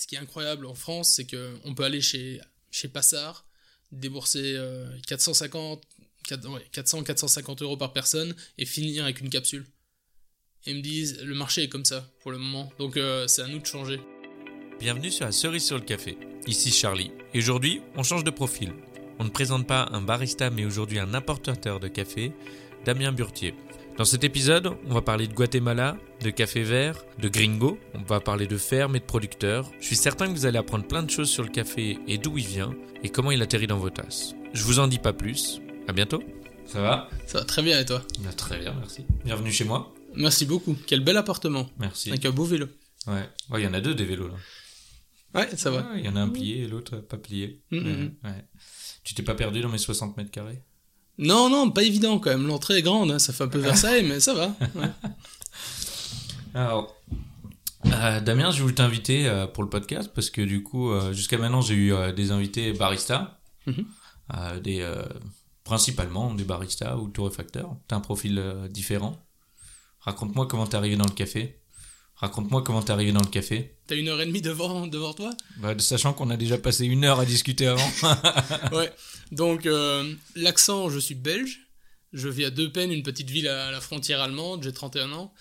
ce qui est incroyable en France, c'est qu'on peut aller chez, chez Passard, débourser 450, 400, 450 euros par personne et finir avec une capsule. Et me disent, le marché est comme ça pour le moment, donc euh, c'est à nous de changer. Bienvenue sur la cerise sur le café. Ici Charlie. Et aujourd'hui, on change de profil. On ne présente pas un barista, mais aujourd'hui un importateur de café, Damien Burtier. Dans cet épisode, on va parler de Guatemala, de café vert, de gringo, on va parler de ferme et de producteurs. Je suis certain que vous allez apprendre plein de choses sur le café et d'où il vient et comment il atterrit dans vos tasses. Je vous en dis pas plus. À bientôt. Ça va? Ça va très bien et toi? Bah, Très bien, merci. Bienvenue chez moi. Merci beaucoup. Quel bel appartement. Merci. Avec un beau vélo. Ouais. Il y en a deux des vélos là. Ouais, ça va. Il y en a un plié et l'autre pas plié. Mm-hmm. ouais. Tu t'es pas perdu dans mes 60 mètres carrés? Non, non, pas évident quand même. L'entrée est grande, hein. ça fait un peu Versailles, mais ça va. Alors, euh, Damien, je voulais t'inviter euh, pour le podcast parce que du coup, euh, jusqu'à maintenant, j'ai eu des invités baristas, mhm. des, principalement des baristas ou torréfacteurs. Tu as un profil différent. Raconte-moi comment t'es arrivé dans le café. Raconte-moi comment t'es arrivé dans le café. T'as une heure et demie devant, devant toi? Bah, Sachant qu'on a déjà passé une heure à discuter avant. ouais. Donc, euh, l'accent, je suis belge. Je vis à Deux Peines, une petite ville à la frontière allemande. J'ai 31 ans.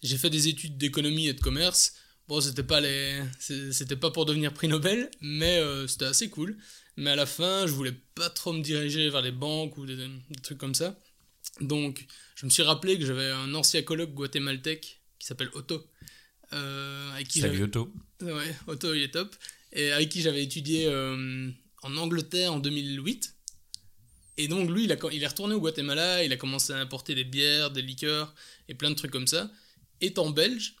J'ai fait des études d'économie et de commerce. Bon, c'était pas les, c'était pas pour devenir prix Nobel, mais euh, c'était assez cool. Mais à la fin, je voulais pas trop me diriger vers les banques ou des, des trucs comme ça. Donc, je me suis rappelé que j'avais un ancien colloque guatémaltèque qui s'appelle Otto euh, avec qui Salut Otto. Ouais, Otto, il est top. Et avec qui j'avais étudié euh, en Angleterre en 2008. Et donc, lui, il, a, il est retourné au Guatemala, il a commencé à importer des bières, des liqueurs et plein de trucs comme ça. Étant belge,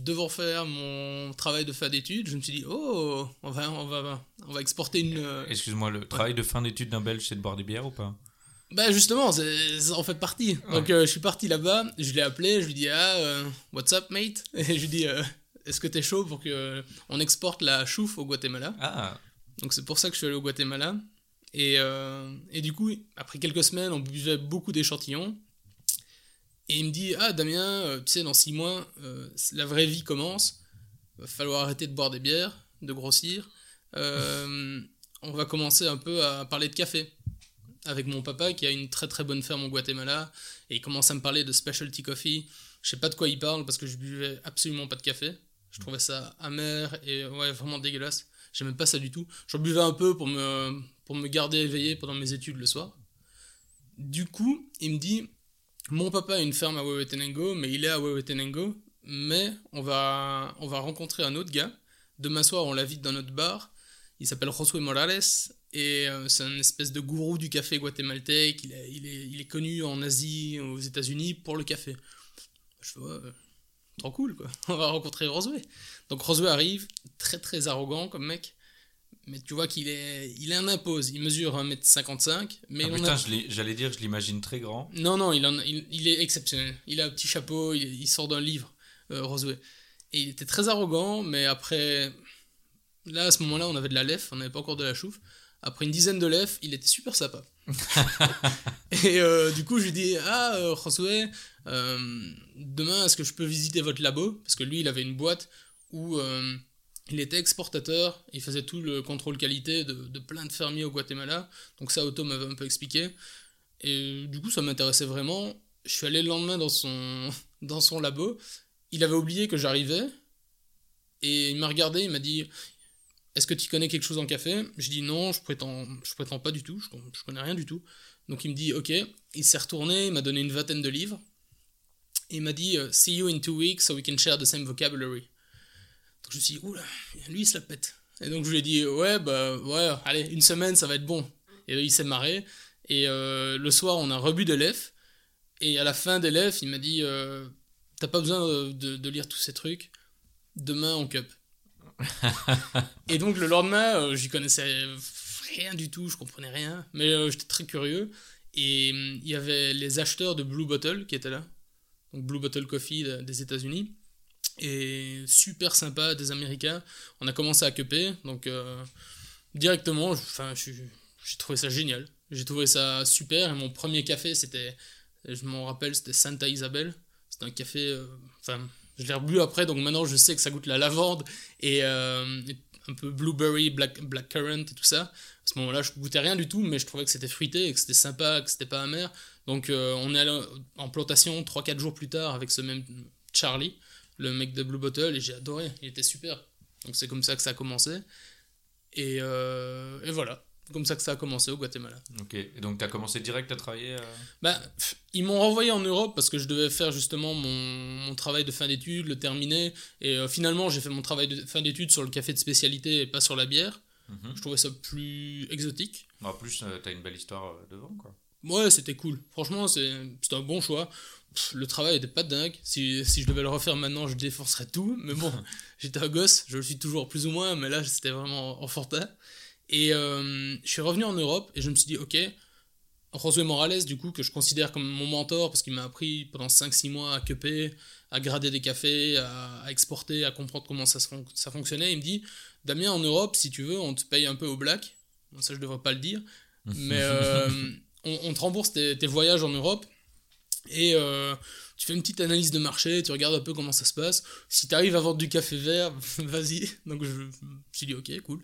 devant faire mon travail de fin d'études, je me suis dit, oh, on va, on va, on va exporter une. Euh, Excuse-moi, le travail de fin d'études d'un belge, c'est de boire des bières ou pas? Bah justement, ça en fait partie. Donc euh, je suis parti là-bas, je l'ai appelé, je lui dis ah euh, what's up mate? Et je lui dis euh, est-ce que t'es chaud pour que on exporte la chouffe au Guatemala? Ah. Donc c'est pour ça que je suis allé au Guatemala et, et du coup après quelques semaines on buvait beaucoup d'échantillons et il me dit ah Damien tu sais dans six mois la vraie vie commence, va falloir arrêter de boire des bières, de grossir. on va commencer un peu à parler de café avec mon papa qui a une très très bonne ferme au Guatemala et il commence à me parler de specialty coffee. Je sais pas de quoi il parle parce que je buvais absolument pas de café. Je trouvais ça amer et ouais, vraiment dégueulasse. J'aimais pas ça du tout. J'en buvais un peu pour me, pour me garder éveillé pendant mes études le soir. Du coup, il me dit Mon papa a une ferme à Huehuetenango, mais il est à Huehuetenango, mais on va, on va rencontrer un autre gars. Demain soir, on l'invite dans notre bar. Il s'appelle Josué Morales et euh, c'est un espèce de gourou du café guatémaltèque. Il est, il est, il est connu en Asie, aux États-Unis pour le café. Je vois, euh, trop cool quoi. On va rencontrer Rosway. Donc Rosway arrive, très très arrogant comme mec. Mais tu vois qu'il est, il est un impose. Il mesure 1m55. Mais ah, putain, j'allais dire, je l'imagine très grand. Non, non, il, en, il, est exceptionnel. Il a un petit chapeau, il, sort d'un livre, euh, Rosway. Et il était très arrogant, mais après. Là, à ce moment-là, on avait de la lef, on n'avait pas encore de la chouffe. Après une dizaine de lèvres, il était super sympa. et euh, du coup, je lui dis Ah, euh, Josué, euh, demain, est-ce que je peux visiter votre labo? Parce que lui, il avait une boîte où il était exportateur, il faisait tout le contrôle qualité de, plein de fermiers au Guatemala. Donc, ça, Otto m'avait un peu expliqué. Et du coup, ça m'intéressait vraiment. Je suis allé le lendemain dans son, dans son labo. Il avait oublié que j'arrivais. Et il m'a regardé, il m'a dit est-ce que tu connais quelque chose en café? Je dis non, je prétends, je prétends pas du tout, je, connais rien du tout. Donc il me dit ok, il s'est retourné, il m'a donné une vingtaine de livres. Et il m'a dit euh, see you in two weeks so we can share the same vocabulary. Donc je me suis dit oula, lui il se la pète. Et donc je lui ai dit ouais bah ouais, allez une semaine ça va être bon. Et il s'est marré. Et euh, le soir on a rebu de l'EF. Et à la fin des l'EF il m'a dit euh, t'as pas besoin de, de lire tous ces trucs. Demain on cup. et donc le lendemain, euh, j'y connaissais rien du tout, je comprenais rien, mais euh, j'étais très curieux. Et hum, il y avait les acheteurs de Blue Bottle qui étaient là, donc Blue Bottle Coffee des États-Unis, et super sympa, des Américains. On a commencé à cuper, donc euh, directement, enfin, j'ai trouvé ça génial. J'ai trouvé ça super. Et mon premier café, c'était, je m'en rappelle, c'était Santa Isabel. C'était un café, enfin, Je l'ai rebu après, donc maintenant je sais que ça goûte la lavande et, euh, un peu blueberry, black, blackcurrant et tout ça. À ce moment-là, je goûtais rien du tout, mais je trouvais que c'était fruité et que c'était sympa, que c'était pas amer. Donc euh, on est allé en plantation 3-4 jours plus tard avec ce même Charlie, le mec de Blue Bottle, et j'ai adoré, il était super. Donc c'est comme ça que ça a commencé. Et, euh, et voilà, comme ça que ça a commencé au Guatemala. Ok, et donc tu as commencé direct à travailler euh Bah, pff, ils m'ont renvoyé en Europe parce que je devais faire justement mon, mon travail de fin d'études, le terminer. Et euh, finalement, j'ai fait mon travail de fin d'études sur le café de spécialité et pas sur la bière. Mhm. Je trouvais ça plus exotique. En plus, tu as une belle histoire euh, devant, quoi. Ouais, c'était cool. Franchement, c'est- c'était un bon choix. Pff, le travail était pas dingue. Si, si je devais le refaire maintenant, je défoncerais tout. Mais bon, j'étais un gosse, je le suis toujours plus ou moins, mais là, c'était vraiment en fortin. Et euh, je suis revenu en Europe et je me suis dit, ok, Josué Morales, du coup, que je considère comme mon mentor parce qu'il m'a appris pendant 5-6 mois à cuper, à grader des cafés, à, à exporter, à comprendre comment ça, ça fonctionnait. Il me dit, Damien, en Europe, si tu veux, on te paye un peu au black. Bon, ça, je devrais pas le dire. Mais euh, on, on te rembourse tes, tes voyages en Europe et euh, tu fais une petite analyse de marché, tu regardes un peu comment ça se passe. Si tu arrives à vendre du café vert, vas-y. Donc je me suis dit, ok, cool.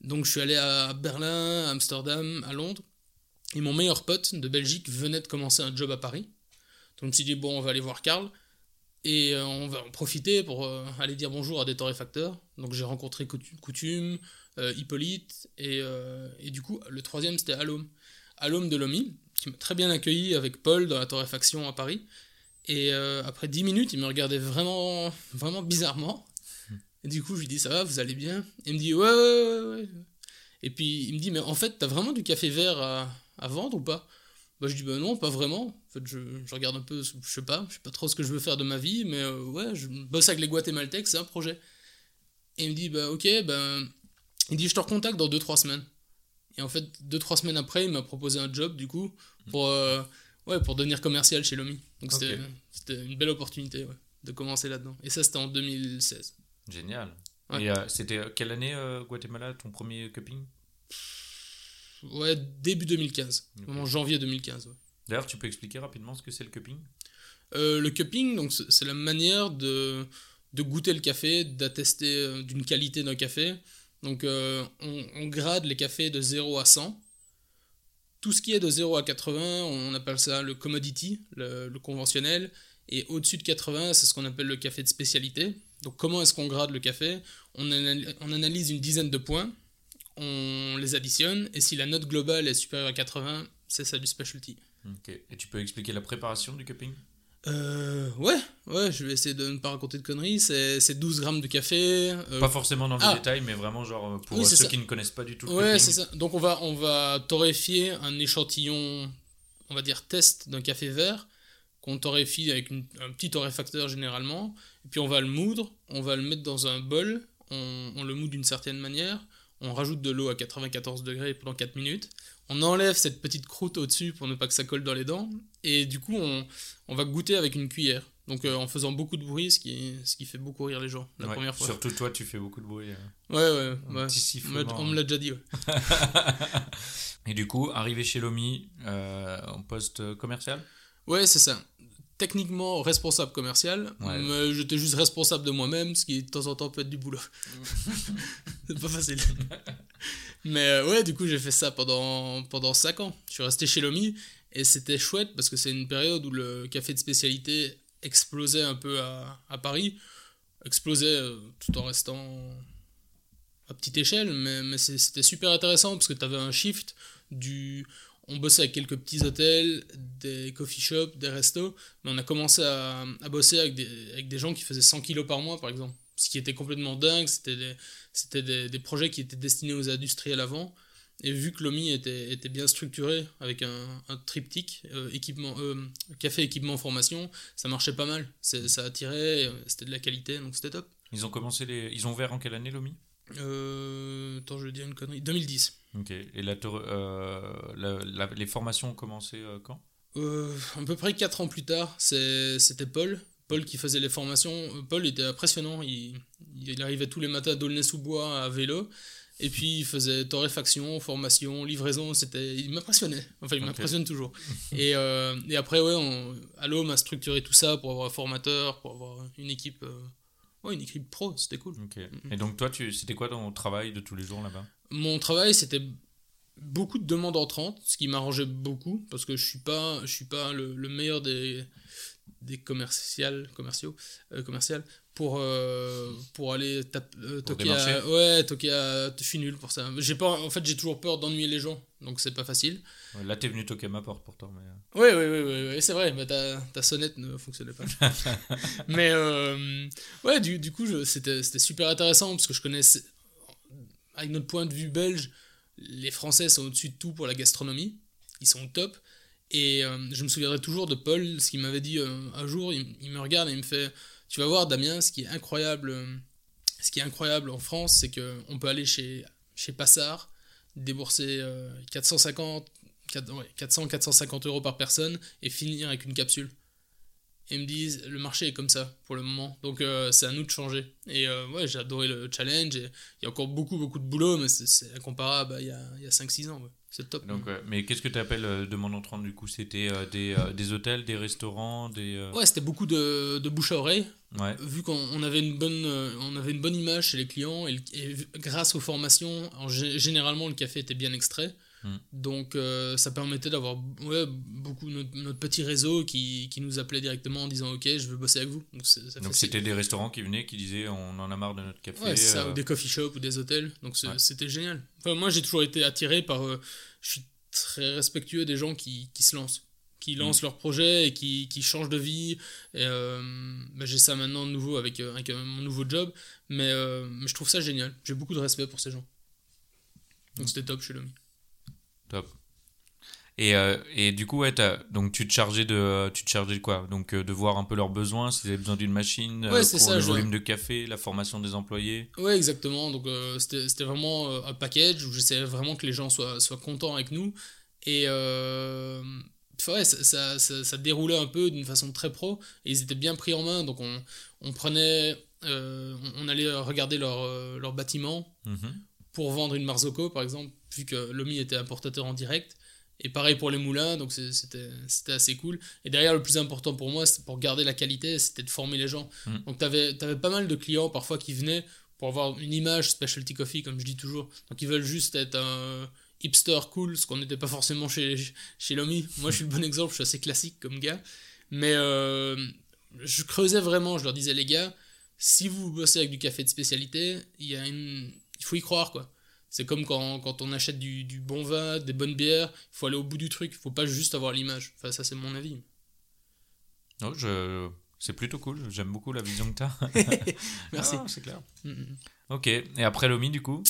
Donc je suis allé à Berlin, à Amsterdam, à Londres. Et mon meilleur pote de Belgique venait de commencer un job à Paris. Donc je me suis dit, bon, on va aller voir Karl. Et euh, on va en profiter pour euh, aller dire bonjour à des torréfacteurs. Donc j'ai rencontré Coutu- Coutume, euh, Hippolyte, et, du coup, le troisième c'était Alom. Alom de Lomi, qui m'a très bien accueilli avec Paul dans la torréfaction à Paris. Et après 10 minutes, il me regardait vraiment, vraiment bizarrement. Et du coup, je lui dis, ça va, vous allez bien? Il me dit, ouais, ouais, ouais, ouais. Et puis il me dit, mais en fait, t'as vraiment du café vert à, à vendre ou pas? Bah, je dis, bah non, pas vraiment. En fait, je, je regarde un peu, je sais pas, je sais pas trop ce que je veux faire de ma vie, mais euh, ouais, je bosse avec les Guatémaltèques, c'est un projet. Et il me dit, bah ok, ben. Il dit, je te recontacte dans 2-3 semaines. Et en fait, 2-3 semaines après, il m'a proposé un job, du coup, pour, euh, ouais, pour devenir commercial chez Lomi. Donc c'était c'était une belle opportunité, ouais, de commencer là-dedans. Et ça, c'était en 2016. Génial. Ouais. Et euh, c'était quelle année, euh, Guatemala, ton premier cupping? Ouais, début 2015. Ok. Vraiment janvier 2015, ouais. D'ailleurs, tu peux expliquer rapidement ce que c'est le cupping? Euh, le cupping, donc c'est la manière de, de goûter le café, d'attester euh, d'une qualité d'un café. Donc euh, on, on grade les cafés de 0 à 100. Tout ce qui est de 0 à 80, on appelle ça le commodity, le, le conventionnel. Et au-dessus de 80, c'est ce qu'on appelle le café de spécialité. Donc comment est-ce qu'on grade le café? On, anal- on analyse une dizaine de points, on les additionne, et si la note globale est supérieure à 80, c'est ça du specialty. Ok. Et tu peux expliquer la préparation du cupping? Euh, ouais, ouais, je vais essayer de ne pas raconter de conneries. C'est c'est 12 grammes de café. euh, Pas forcément dans le ah. détail, mais vraiment genre euh, pour Oui, ceux ça. qui ne connaissent pas du tout le ouais, c'est ça. Donc on va, on va torréfier un échantillon, on va dire test d'un café vert, qu'on torréfie avec une- un petit torréfacteur généralement. Et puis on va le moudre, on va le mettre dans un bol, on, on le moud d'une certaine manière, on rajoute de l'eau à 94 degrés pendant 4 minutes, on enlève cette petite croûte au-dessus pour ne pas que ça colle dans les dents, et du coup on, on va goûter avec une cuillère. Donc euh, en faisant beaucoup de bruit, ce qui, ce qui fait beaucoup rire les gens la Ouais, première fois. Surtout toi, tu fais beaucoup de bruit. euh. Ouais, ouais, Un ouais. petit On me l'a- déjà dit, ouais. Et du coup, arrivé chez Lomi, euh, en poste commercial? Ouais, c'est ça. Techniquement responsable commercial, Ouais. mais j'étais juste responsable de moi-même, ce qui de temps en temps peut être du boulot. c'est pas facile. mais euh, ouais, du coup, j'ai fait ça pendant, pendant 5 ans. Je suis resté chez Lomi et c'était chouette parce que c'est une période où le café de spécialité explosait un peu à, à Paris. Explosait euh, tout en restant à petite échelle, mais, mais c'était super intéressant parce que tu avais un shift du. On bossait avec quelques petits hôtels, des coffee shops, des restos, mais on a commencé à, à bosser avec des, avec des gens qui faisaient 100 kilos par mois, par exemple. Ce qui était complètement dingue, c'était des, c'était des, des projets qui étaient destinés aux industriels avant. Et vu que l'OMI était, était bien structuré avec un, un triptyque, euh, équipement, euh, café, équipement, formation, ça marchait pas mal. C'est- Ça attirait, euh, c'était de la qualité, donc c'était top. Ils ont commencé les... Ils ont ouvert en quelle année, Lomi? Euh, attends, je vais dire une connerie. 2010. Ok. Et la, euh, la- la- les formations ont commencé euh, quand? Euh, à peu près 4 ans plus tard, c'était Paul. Paul qui faisait les formations. Paul était impressionnant. Il, il arrivait tous les matins à D'aulnay-sous-Bois à vélo. Et puis il faisait torréfaction, formation, livraison, c'était, il m'impressionnait. Enfin, il m'impressionne toujours. et, euh, et après, ouais, on, Allo m'a structuré tout ça pour avoir un formateur, pour avoir une équipe, euh, ouais, une équipe pro, c'était cool. Ok. Et donc toi, tu, c'était quoi ton travail de tous les jours là-bas? Mon travail, c'était beaucoup de demandes entrantes, ce qui m'arrangeait beaucoup parce que je suis pas, je suis pas le, le meilleur des des commerciales, commerciaux, euh, commerciales pour euh, pour aller euh, Pour toquer à, ouais toquer à, je suis nul pour ça. J'ai pas, en fait, j'ai toujours peur d'ennuyer les gens, donc c'est pas facile. Ouais, Là, t'es venu toquer à ma porte pourtant. Mais... euh, Ouais, ouais, ouais, c'est vrai, mais ta, ta sonnette ne fonctionnait pas. mais ouais, du, du coup, c'était super intéressant parce que je connais, avec notre point de vue belge, les Français sont au-dessus de tout pour la gastronomie. Ils sont au top. Et euh, je me souviendrai toujours de Paul, ce qu'il m'avait dit euh, un jour. Il, me regarde et il me fait Tu vas voir, Damien, ce qui est incroyable, euh, ce qui est incroyable en France, c'est qu'on peut aller chez, chez Passard, débourser euh, 450, 400, ouais, 400, 450 euros par personne et finir avec une capsule. Et ils me disent le marché est comme ça pour le moment, donc euh, c'est à nous de changer. Et euh, ouais, j'ai adoré le challenge. Et il y a encore beaucoup, beaucoup de boulot, mais c'est- c'est comparable à il y a, a 5-6 ans. ouais. C'est top. Donc, ouais. Mais qu'est-ce que tu appelles euh, demande entrante du coup? C'était euh, des, euh, des hôtels, des restaurants, des. Ouais, c'était beaucoup de, de bouche à oreille. Ouais. Vu qu'on on avait, une bonne, on avait une bonne image chez les clients, et, grâce aux formations, en gé- généralement le café était bien extrait. Mm. Donc euh, ça permettait d'avoir ouais, beaucoup notre, notre petit réseau qui, qui nous appelait directement en disant Ok, je veux bosser avec vous. Donc c'était des restaurants qui venaient, qui disaient on en a marre de notre café. Ouais, ça, euh, ou des coffee shops ou des hôtels. Donc Ouais. c'était génial. Enfin, moi, j'ai toujours été attiré par. euh, je suis très respectueux des gens qui, qui se lancent, qui Mm. lancent leur projet et qui, qui changent de vie. Euh, bah, j'ai ça maintenant de nouveau avec, avec mon nouveau job. Mais, euh, mais je trouve ça génial. J'ai beaucoup de respect pour ces gens. Donc Mm. c'était top chez l'homme. Top. Et, euh, et du coup, ouais, donc tu te chargeais de, tu te chargeais de quoi? Donc euh, de voir un peu leurs besoins, s'ils avaient besoin d'une machine, euh, Ouais, pour ça, le volume de café, la formation des employés? Ouais, exactement. Donc, c'était vraiment un package où j'essayais vraiment que les gens soient, soient contents avec nous. Et ouais, ça, ça, ça- ça déroulait un peu d'une façon très pro. Et ils étaient bien pris en main. Donc, on, on prenait. on, allait regarder leur, leur bâtiment Mhm. Pour vendre une Marzocco, par exemple, vu que Lomi était importateur en direct. Et pareil pour les moulins, donc c'était c'était assez cool. Et derrière, le plus important pour moi, c'est pour garder la qualité, c'était de former les gens. Mm. Donc tu avais, pas mal de clients parfois qui venaient pour avoir une image specialty coffee, comme je dis toujours. Donc ils veulent juste être un hipster cool, ce qu'on n'était pas forcément chez, chez Lomi. Moi, je suis le bon exemple, je suis assez classique comme gars. Mais euh, je creusais vraiment, je leur disais, les gars, si vous bossez avec du café de spécialité, il y a une... il faut y croire, quoi. C'est comme quand, quand on achète du, du bon vin, des bonnes bières, il faut aller au bout du truc, il faut pas juste avoir l'image. Enfin, ça, c'est mon avis. Non, je... C'est plutôt cool, j'aime beaucoup la vision que tu as. Merci. c'est clair. Mm, mm. Ok, et après l'OMI du coup?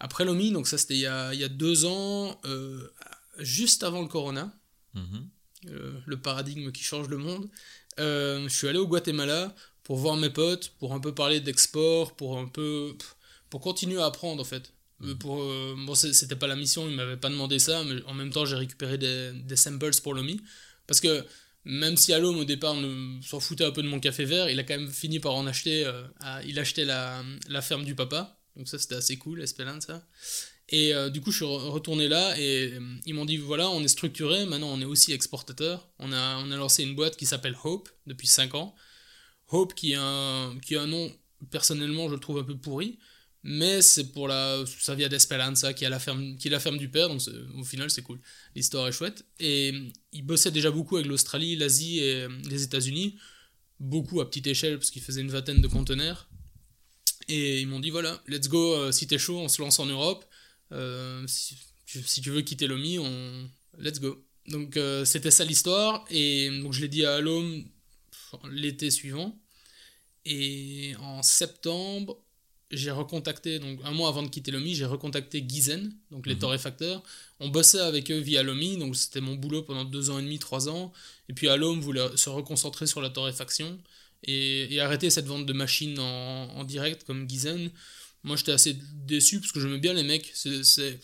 Après l'OMI, donc ça, c'était il y a, il y a deux ans, euh, juste avant le Corona, Mhm. euh, le paradigme qui change le monde. Euh, je suis allé au Guatemala pour voir mes potes, pour un peu parler d'export, pour un peu pour continuer à apprendre en fait. Euh, Pour, euh, bon, c'était pas la mission, ils m'avaient pas demandé ça, mais en même temps j'ai récupéré des, des samples pour l'OMI. Parce que même si Alom au départ ne- s'en foutait un peu de mon café vert, il a quand même fini par en acheter. euh, à- il achetait la, la ferme du papa, donc ça c'était assez cool, Esperanza. Et euh, du coup, je suis re- retourné là et euh, ils m'ont dit voilà, on est structuré, maintenant on est aussi exportateur. On a, on a lancé une boîte qui s'appelle Hope depuis 5 ans. Hope qui a un, qui a un nom, personnellement, je le trouve un peu pourri, mais c'est pour la. Ça vient d'Esperanza qui, a la ferme, qui est la ferme du père, donc au final c'est cool. L'histoire est chouette. Et euh, ils bossaient déjà beaucoup avec l'Australie, l'Asie et euh, les États-Unis, beaucoup à petite échelle parce qu'ils faisaient une vingtaine de conteneurs. Et ils m'ont dit voilà, let's go, euh, si t'es chaud, on se lance en Europe. Si, tu- veux quitter l'OMI, on... let's go. Donc c'était ça l'histoire. Et donc je l'ai dit à Alom l'été suivant. Et en septembre, j'ai recontacté, donc un mois avant de quitter l'OMI, j'ai recontacté Gizen, donc les Mhm. torréfacteurs. On bossait avec eux via l'OMI, donc c'était mon boulot pendant deux ans et demi, trois ans. Et puis Alom voulait se reconcentrer sur la torréfaction et, et arrêter cette vente de machines en, en direct comme Gizen. Moi j'étais assez déçu parce que j'aimais bien les mecs. C'est,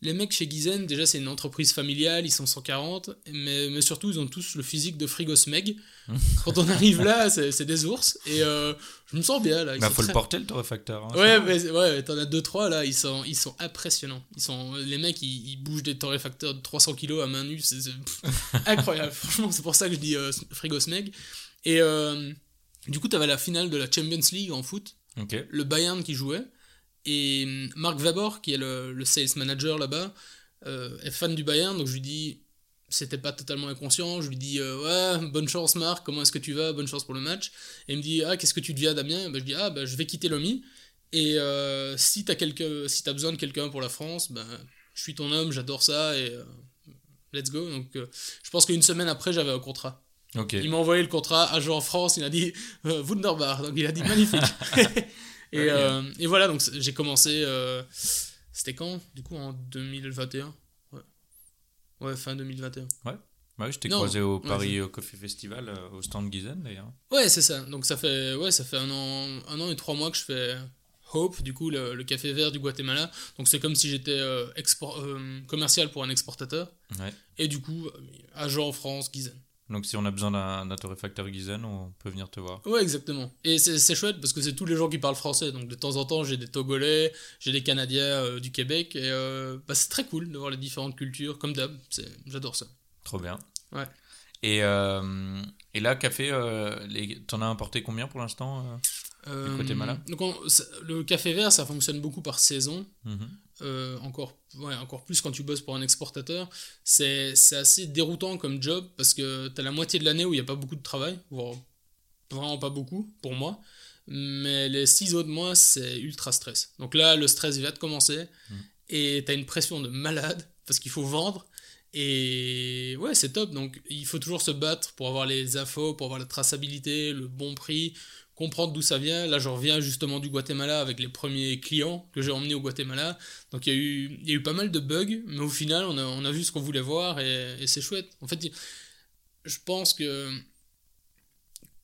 les mecs chez Gizen, déjà c'est une entreprise familiale, ils sont 140, mais, mais surtout ils ont tous le physique de Frigo Smeg. Quand on arrive là, c'est des ours, et euh, je me sens bien là. Il bah, faut le porter le torréfacteur. Hein, ouais, mais, ouais, t'en as 2-3 là, ils sont, ils sont impressionnants. Ils sont, les mecs ils, bougent des torréfacteurs de 300 kg à main nue, c'est incroyable. Franchement, c'est pour ça que je dis euh, Frigo Smeg. Et euh, du coup, t'avais la finale de la Champions League en foot, le Bayern qui jouait. Et hum, Marc Weber, qui est le, sales manager là-bas, euh, est fan du Bayern, donc je lui dis, c'était pas totalement inconscient, je lui dis, euh, ouais, bonne chance Marc, comment est-ce que tu vas, bonne chance pour le match. Et il me dit, ah, qu'est-ce que tu deviens Damien? Ben, Je dis, ah, ben, je vais quitter l'OMI, et euh, si t'as si as besoin de quelqu'un pour la France, ben, je suis ton homme, j'adore ça, et let's go. Donc je pense qu'une semaine après, j'avais un contrat. Il m'a envoyé le contrat, agent en France, il a dit, Wunderbar, donc il a dit magnifique. Et, euh, et voilà, donc j'ai commencé. Euh, c'était quand Du coup, en 2021 Ouais, ouais fin 2021. Ouais. Ouais, je t'ai croisé au Paris Coffee Festival, euh, au stand Gizen d'ailleurs. Ouais, c'est ça. Donc ça fait, ouais, ça fait un an, un an et trois mois que je fais Hope, du coup, le, café vert du Guatemala. Donc c'est comme si j'étais commercial pour un exportateur. Ouais. Et du coup, agent en France, Gizen. Donc si on a besoin d'un torréfacteur Gizen, on peut venir te voir. Ouais, exactement. Et c'est chouette parce que c'est tous les gens qui parlent français. Donc de temps en temps, j'ai des Togolais, j'ai des Canadiens euh, du Québec. Et euh, bah, c'est très cool de voir les différentes cultures, comme d'hab. J'adore ça. Trop bien. Ouais. Et, euh, et là, café, t'en as importé combien pour l'instant Guatemala Donc le café vert, ça fonctionne beaucoup par saison. Mhm. Euh, encore, ouais, encore plus quand tu bosses pour un exportateur, c'est assez déroutant comme job parce que tu as la moitié de l'année où il n'y a pas beaucoup de travail, vraiment pas beaucoup pour moi, mais les six autres mois, c'est ultra stress. Donc là, le stress va te commencer mm. et tu as une pression de malade parce qu'il faut vendre. Et ouais, c'est top. Donc il faut toujours se battre pour avoir les infos, pour avoir la traçabilité, le bon prix, comprendre d'où ça vient. Là, je reviens justement du Guatemala avec les premiers clients que j'ai emmenés au Guatemala. Donc, il y, a eu, y a eu pas mal de bugs, mais au final, on a, on a vu ce qu'on voulait voir et, c'est chouette. En fait, je pense que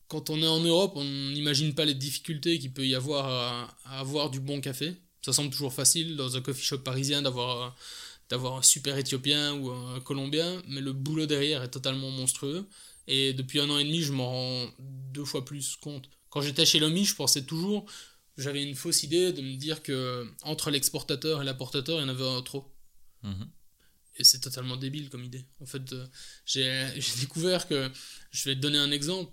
quand on est en Europe, on n'imagine pas les difficultés qu'il peut y avoir à, avoir du bon café. Ça semble toujours facile dans un coffee shop parisien d'avoir d'avoir un super éthiopien ou un colombien, mais le boulot derrière est totalement monstrueux. Et depuis un an et demi, je m'en rends deux fois plus compte. Quand j'étais chez Lomi, je pensais toujours, j'avais une fausse idée de me dire que entre l'exportateur et l'importateur, il y en avait un trop. Mhm. Et c'est totalement débile comme idée. En fait, euh, j'ai découvert que, je vais te donner un exemple,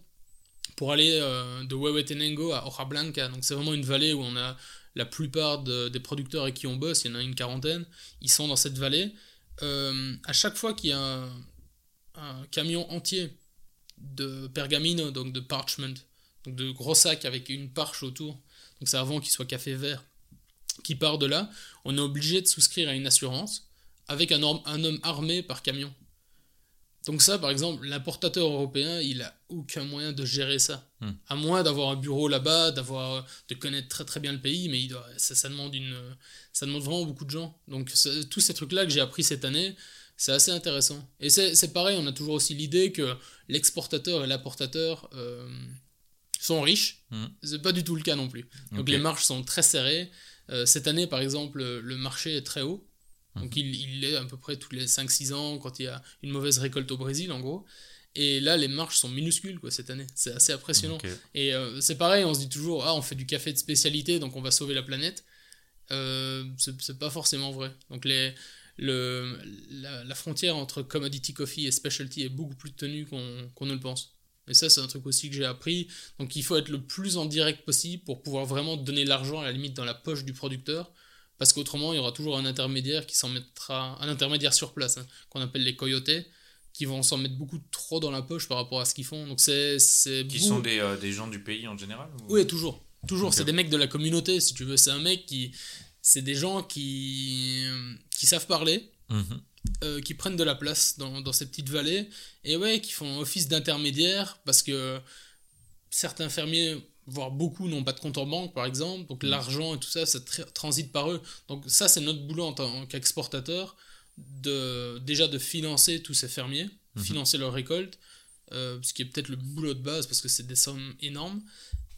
pour aller euh, de Huehuetenango à Hoja Blanca, donc c'est vraiment une vallée où on a la plupart des producteurs avec qui on bosse, il y en a une quarantaine, ils sont dans cette vallée. Euh, à chaque fois qu'il y a un, un, camion entier de pergamino, donc de parchment, de gros sacs avec une parche autour, donc c'est avant qu'il soit café vert, qui part de là, on est obligé de souscrire à une assurance avec un, un homme armé par camion. Donc ça, par exemple, l'importateur européen, il a aucun moyen de gérer ça. Hmm. À moins d'avoir un bureau là-bas, d'avoir de connaître très très bien le pays, mais il doit, ça, demande une, ça demande vraiment beaucoup de gens. Donc tous ces trucs-là que j'ai appris cette année, c'est assez intéressant. Et c'est pareil, on a toujours aussi l'idée que l'exportateur et l'importateur, euh, sont riches. Hmm. C'est pas du tout le cas non plus. Donc les marges sont très serrées. Euh, cette année, par exemple, le marché est très haut. Donc hmm. il, il, est à peu près tous les 5-6 ans quand il y a une mauvaise récolte au Brésil, en gros. Et là, les marges sont minuscules quoi, cette année. C'est assez impressionnant. Et euh, c'est pareil, on se dit toujours, ah, on fait du café de spécialité, donc on va sauver la planète. Euh, c'est pas forcément vrai. Donc les, le, la, frontière entre commodity coffee et specialty est beaucoup plus tenue qu'on ne le pense. Et ça, c'est un truc aussi que j'ai appris. Donc, il faut être le plus en direct possible pour pouvoir vraiment donner l'argent à la limite dans la poche du producteur. Parce qu'autrement, il y aura toujours un intermédiaire qui s'en mettra, un intermédiaire sur place, hein, qu'on appelle les coyotes, qui vont s'en mettre beaucoup trop dans la poche par rapport à ce qu'ils font. Donc, c'est. Qui sont des, euh, des, gens du pays en général Oui, toujours. Toujours. C'est des mecs de la communauté, si tu veux. C'est un mec qui. C'est des gens qui. qui savent parler. Mhm. Euh, qui prennent de la place dans, dans, ces petites vallées et ouais, qui font office d'intermédiaire parce que certains fermiers, voire beaucoup, n'ont pas de compte en banque par exemple, donc mm. l'argent et tout ça, ça transite par eux. Donc ça, c'est notre boulot en tant qu'exportateur, de, déjà de financer tous ces fermiers, mm-hmm. financer leur récolte, euh, ce qui est peut-être le boulot de base parce que c'est des sommes énormes.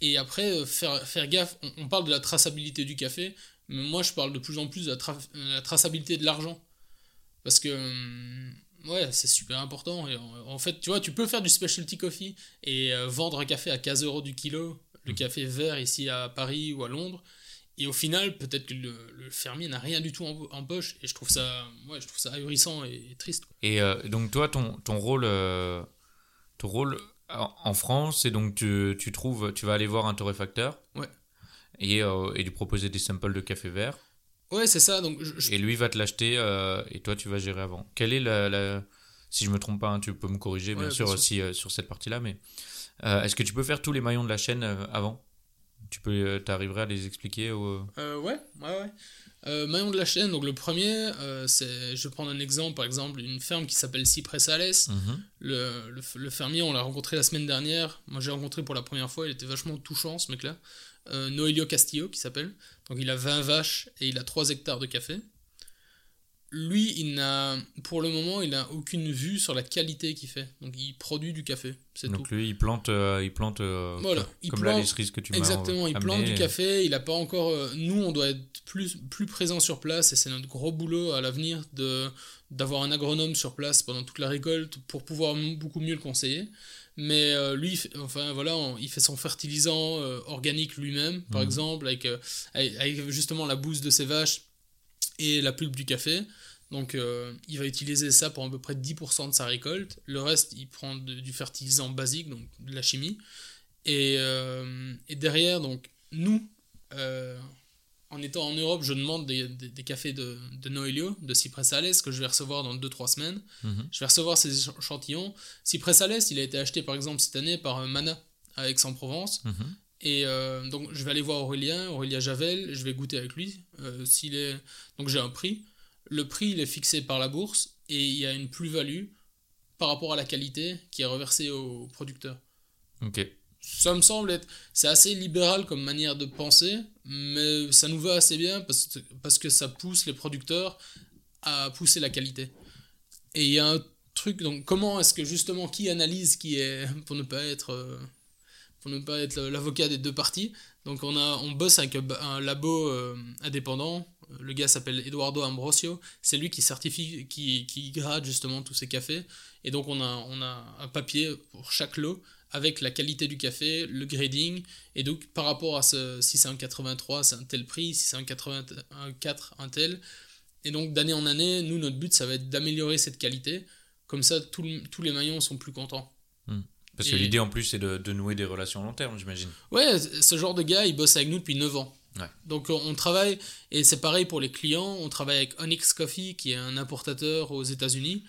Et après, euh, faire, faire gaffe, on, parle de la traçabilité du café, mais moi je parle de plus en plus de la traçabilité de l'argent. Parce que, hum, ouais, c'est super important. Et en, en fait, tu vois, tu peux faire du specialty coffee et euh, vendre un café à 15 euros du kilo, le Mhm. café vert ici à Paris ou à Londres. Et au final, peut-être que le, le fermier n'a rien du tout en, en poche. Et je trouve ça, ouais, je trouve ça ahurissant et, et triste. quoi. Et euh, donc toi, ton, ton rôle, euh, ton rôle en en France, c'est donc tu, tu trouves, tu vas aller voir un torréfacteur. Ouais. Et, euh, et lui proposer des samples de café vert. Ouais, c'est ça. Donc, je- je- Et lui va te l'acheter euh, et toi tu vas gérer avant. Quelle est la, la- si je me trompe pas, hein, tu peux me corriger bien Ouais, sûr bien sûr. aussi euh, sur cette partie-là, mais euh, est-ce que tu peux faire tous les maillons de la chaîne avant? Tu peux, t'arriverais à les expliquer au... Ouais, ouais, ouais. Euh, maillon de la chaîne, donc le premier, euh, c'est, je vais prendre un exemple, par exemple, une ferme qui s'appelle Cypress Sales. Mhm. Le, le, le fermier, on l'a rencontré la semaine dernière. Moi, j'ai rencontré pour la première fois. Il était vachement touchant, ce mec-là. Euh, Noelio Castillo, qui s'appelle. Donc, il a 20 vaches et il a 3 hectares de café. Lui, il n'a, pour le moment, il n'a aucune vue sur la qualité qu'il fait. Donc, il produit du café. C'est tout. Donc lui il plante, euh, il plante euh, Voilà, comme, il comme la plante- laisserie que tu m'as Exactement, il plante du café, il a pas encore. nous, on doit être plus, plus présent sur place et c'est notre gros boulot à l'avenir de d'avoir un agronome sur place pendant toute la récolte pour pouvoir beaucoup mieux le conseiller. Mais euh, lui, enfin voilà, on- il fait son fertilisant euh, organique lui-même, par Mhm. exemple, avec, euh, avec, avec justement la bouse de ses vaches et la pulpe du café. Donc il va utiliser ça pour à peu près 10% de sa récolte. Le reste, il prend de- du fertilisant basique, donc de la chimie. Et, et derrière, donc, nous, en étant en Europe, je demande des, des- des cafés de, de Noelio, de Cypress Sales, que je vais recevoir dans 2-3 semaines. Mhm. Je vais recevoir ces écha- échantillons. Cypress Sales, il a été acheté par exemple cette année par euh, Mana à Aix-en-Provence. Mhm. Et euh, donc, je vais aller voir Aurélien, Aurélien Javel, je vais goûter avec lui. euh, s'il est... Donc, j'ai un prix. Le prix, il est fixé par la bourse et il y a une plus-value par rapport à la qualité qui est reversée au producteur. Ok. Ça me semble être. C'est assez libéral comme manière de penser, mais ça nous va assez bien parce, parce que ça pousse les producteurs à pousser la qualité. Et il y a un truc, donc comment est-ce que justement qui analyse qui est. pour ne pas être. euh, pour ne pas être l'avocat des deux parties. Donc on, a, on bosse avec un labo euh, indépendant. Le gars s'appelle Eduardo Ambrosio. C'est lui qui certifie, qui, qui grade justement tous ces cafés. Et donc on a, on a un papier pour chaque lot avec la qualité du café, le grading. Et donc par rapport à ce, si c'est un 83, c'est un tel prix. Si c'est un 84, un tel. Et donc d'année en année, nous, notre but, ça va être d'améliorer cette qualité. Comme ça, le- tous les maillons sont plus contents. Parce que l'idée en plus c'est de, de nouer des relations à long terme, j'imagine. Ouais, ce genre de gars, il bosse avec nous depuis 9 ans. Ouais. Donc on on travaille, et c'est pareil pour les clients, on travaille avec Onyx Coffee, qui est un importateur aux États-Unis.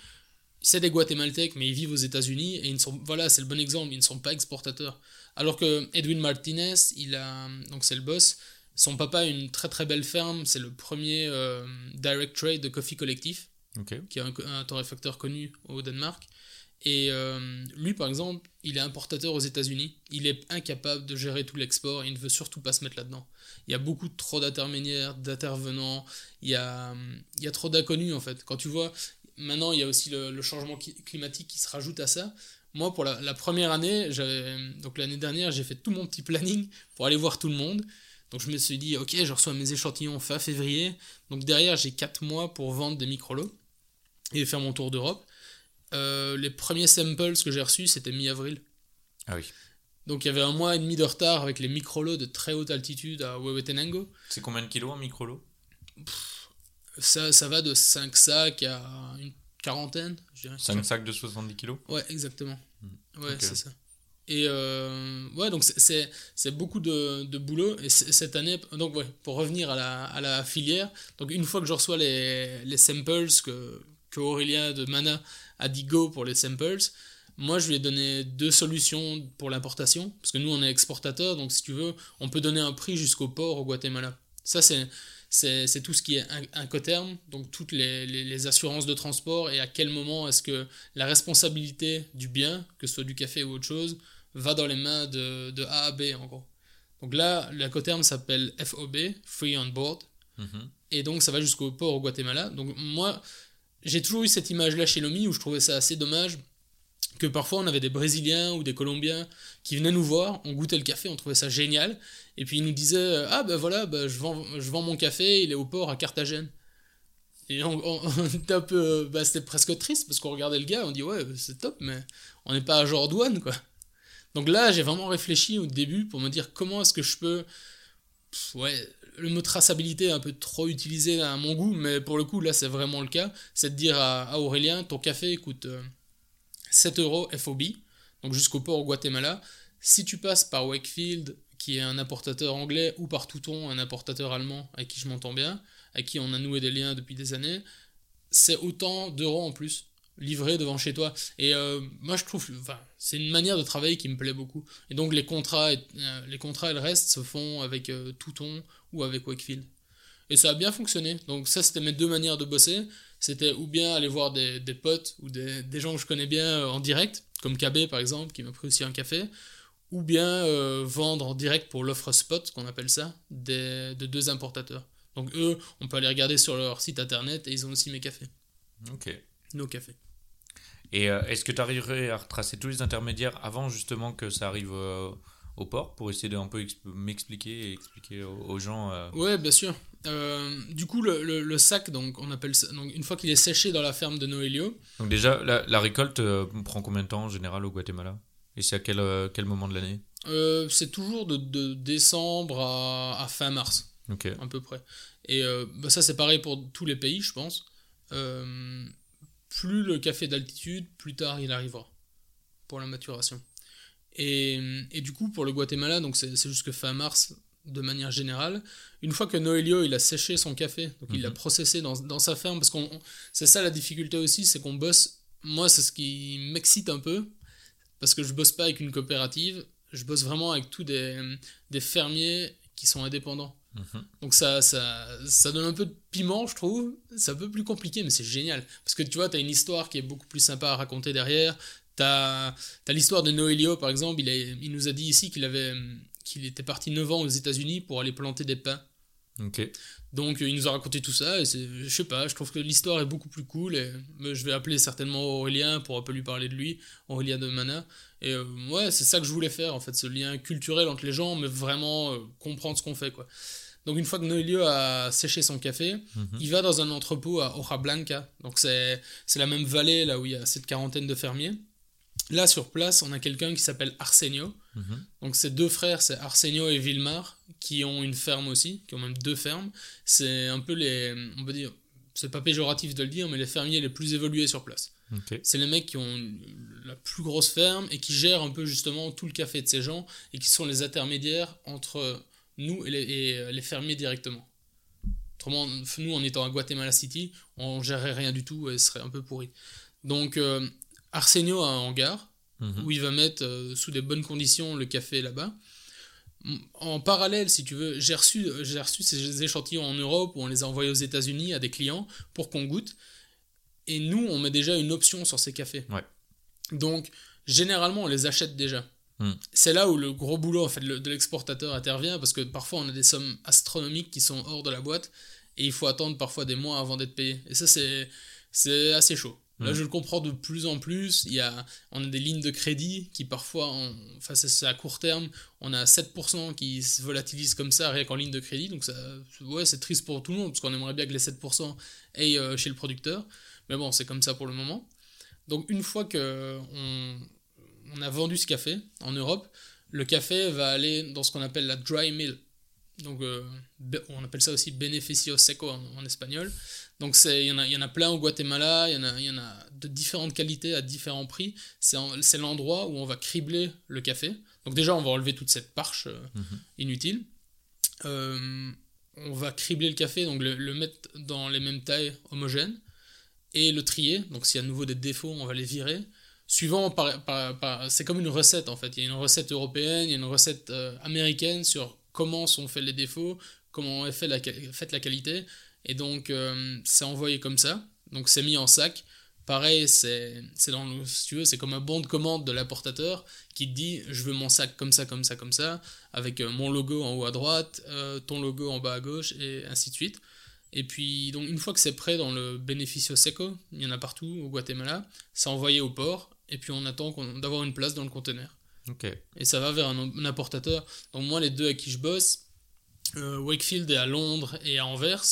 C'est des Guatémaltèques, mais ils vivent aux États-Unis, et ils ne sont, voilà, c'est le bon exemple, ils ne sont pas exportateurs. Alors que Edwin Martinez, il a, donc c'est le boss, son papa a une très très belle ferme, c'est le premier euh, direct trade de Coffee Collectif qui est un, un torréfacteur connu au Danemark. Et euh, lui, par exemple, il est importateur aux États-Unis. Il est incapable de gérer tout l'export. Il ne veut surtout pas se mettre là-dedans. Il y a beaucoup trop d'intermédiaires, d'intervenants. Il y a, il y a trop d'inconnus, en fait. Quand tu vois, maintenant, il y a aussi le, le changement qui- climatique qui se rajoute à ça. Moi, pour la, la première année, donc l'année dernière, j'ai fait tout mon petit planning pour aller voir tout le monde. Donc je me suis dit, ok, je reçois mes échantillons fin février. Donc derrière, j'ai 4 mois pour vendre des micro-lots et faire mon tour d'Europe. Euh, les premiers samples que j'ai reçus, c'était mi-avril. Ah oui. Donc il y avait un mois et demi de retard avec les micro-lots de très haute altitude à Huehuetenango. C'est combien de kilos en micro-lot Ça, ça va de 5 sacs à une quarantaine, je dirais. 5 sacs de 70 kilos? Ouais, exactement. Ouais, Ok. c'est ça. Et euh, ouais, donc c'est- beaucoup de, de boulot. Et cette année, donc ouais, pour revenir à la, à la filière, donc une fois que je reçois les, les samples que, que Aurélien de Mana a dit go pour les samples, moi je lui ai donné deux solutions pour l'importation. Parce que nous on est exportateur, donc si tu veux, on peut donner un prix jusqu'au port au Guatemala. Ça c'est. C'est tout ce qui est in- incoterm, donc toutes les, les, les assurances de transport et à quel moment est-ce que la responsabilité du bien, que ce soit du café ou autre chose, va dans les mains de, de A à B en gros. Donc là, l'incoterm s'appelle FOB, Free on Board, Mhm. et donc ça va jusqu'au port au Guatemala. Donc moi, j'ai toujours eu cette image-là chez Lomi où je trouvais ça assez dommage que parfois on avait des Brésiliens ou des Colombiens qui venaient nous voir, on goûtait le café, on trouvait ça génial, et puis ils nous disaient Ah ben voilà, ben je, vends, mon café, il est au port à Carthagène. Et on, était un peu. Bah, c'était presque triste parce qu'on regardait le gars, on dit ouais, c'est top, mais on n'est pas à genre quoi. Donc là, j'ai vraiment réfléchi au début pour me dire comment est-ce que je peux. ouais, le mot traçabilité est un peu trop utilisé à mon goût, mais pour le coup, là, c'est vraiment le cas. C'est de dire à, Aurélien ton café coûte 7 euros FOB, donc jusqu'au port au Guatemala. Si tu passes par Wakefield, qui est un importateur anglais, ou par Touton, un importateur allemand avec qui je m'entends bien, avec qui on a noué des liens depuis des années, c'est autant d'euros en plus livré devant chez toi. Et euh, moi, je trouve, enfin, c'est une manière de travailler qui me plaît beaucoup. Et donc, les contrats, et, euh, les contrats et le reste se font avec euh, Touton ou avec Wakefield. Et ça a bien fonctionné. Donc, ça, c'était mes deux manières de bosser. C'était ou bien aller voir des, des potes ou des, des, gens que je connais bien en direct, comme KB par exemple, qui m'a pris aussi un café, ou bien vendre en direct pour l'offre spot, qu'on appelle ça, des, de deux importateurs. Donc, eux, on peut aller regarder sur leur site internet et ils ont aussi mes cafés. Ok. Nos cafés. Et euh, est-ce que tu arriverais à retracer tous les intermédiaires avant justement que ça arrive euh, au port pour essayer de un peu m'expliquer et expliquer aux, gens euh... Ouais, bien sûr. Euh, du coup, le, le, sac, donc on appelle ça, donc une fois qu'il est séché dans la ferme de Noelio. Donc déjà, la, la récolte prend combien de temps en général au Guatemala? Et c'est à quel, quel moment de l'année? C'est toujours de, de, décembre à, à fin mars. Ok. À peu près. Et bah ça, c'est pareil pour tous les pays, je pense. Euh, plus le café d'altitude, plus tard il arrivera pour la maturation. Et, et du coup, pour le Guatemala, donc c'est jusque fin mars de manière générale. Une fois que Noelio il a séché son café, donc il l'a mhm. processé dans, dans, sa ferme, parce qu'on c'est ça la difficulté aussi, c'est qu'on bosse. Moi, c'est ce qui m'excite un peu, parce que je bosse pas avec une coopérative, je bosse vraiment avec tous des, des fermiers qui sont indépendants. Mhm. Donc ça, ça, ça donne un peu de piment, je trouve. C'est un peu plus compliqué, mais c'est génial. Parce que tu vois, tu as une histoire qui est beaucoup plus sympa à raconter derrière. Tu as, l'histoire de Noelio, par exemple. Il, il nous a dit ici qu'il avait qu'il était parti 9 ans aux États-Unis pour aller planter des pins. Donc il nous a raconté tout ça et je sais pas, je trouve que l'histoire est beaucoup plus cool et je vais appeler certainement Aurélien pour un peu lui parler de lui, Aurélien de Mana. Et euh, ouais, c'est ça que je voulais faire en fait, ce lien culturel entre les gens, mais vraiment euh, comprendre ce qu'on fait quoi. Donc une fois que Noelio a séché son café, mhm. il va dans un entrepôt à Hoja Blanca. Donc c'est la même vallée là où il y a cette quarantaine de fermiers. Là sur place, on a quelqu'un qui s'appelle Arsenio. Mhm. Donc ces deux frères, c'est Arsenio et Vilmar, qui ont une ferme aussi, qui ont même deux fermes. C'est un peu les, on peut dire, c'est pas péjoratif de le dire, mais les fermiers les plus évolués sur place. C'est les mecs qui ont la plus grosse ferme et qui gèrent un peu justement tout le café de ces gens et qui sont les intermédiaires entre nous et euh, les, fermiers directement. Autrement, nous, en étant à Guatemala City, on gérerait rien du tout et ce serait un peu pourri. Donc, euh, Arsenio a un hangar mhm. où il va mettre euh, sous des bonnes conditions le café là-bas. En parallèle, si tu veux, j'ai reçu, j'ai reçu ces échantillons en Europe où on les a envoyés aux États-Unis à des clients pour qu'on goûte. Et nous, on met déjà une option sur ces cafés. Donc, généralement, on les achète déjà. Hmm. C'est là où le gros boulot en fait, de l'exportateur intervient parce que parfois on a des sommes astronomiques qui sont hors de la boîte et il faut attendre parfois des mois avant d'être payé. Et ça, c'est assez chaud. Là, hmm. je le comprends de plus en plus. Il y a, on a des lignes de crédit qui parfois, enfin, c'est à court terme, on a 7% qui se volatilisent comme ça, rien qu'en ligne de crédit. Donc, ça, ouais, c'est triste pour tout le monde parce qu'on aimerait bien que les 7% aillent euh, chez le producteur. Mais bon, c'est comme ça pour le moment. Donc, une fois que on, on a vendu ce café en Europe, le café va aller dans ce qu'on appelle la dry mill. Donc, euh, on appelle ça aussi beneficio seco en, espagnol. Donc, il y, en a, y en a plein au Guatemala, il y, en a, y en a de différentes qualités à différents prix. C'est l'endroit où on va cribler le café. Donc, déjà, on va enlever toute cette parche euh, mhm. inutile. Euh, on va cribler le café, donc le, le, mettre dans les mêmes tailles homogènes et le trier. Donc, s'il y a à nouveau des défauts, on va les virer suivant par, c'est comme une recette en fait il y a une recette européenne il y a une recette euh, américaine sur comment sont faits les défauts comment est la, faite la qualité et donc euh, c'est envoyé comme ça donc c'est mis en sac pareil c'est dans si tu veux c'est comme un bon de commande de l'importateur qui te dit je veux mon sac comme ça comme ça comme ça avec euh, mon logo en haut à droite ton logo en bas à gauche et ainsi de suite et puis, donc, une fois que c'est prêt dans le Beneficio Seco, il y en a partout au Guatemala, c'est envoyé au port et puis on attend d'avoir une place dans le conteneur. Et ça va vers un, importateur. Donc moi, les deux avec qui je bosse, euh, Wakefield est à Londres et à Anvers.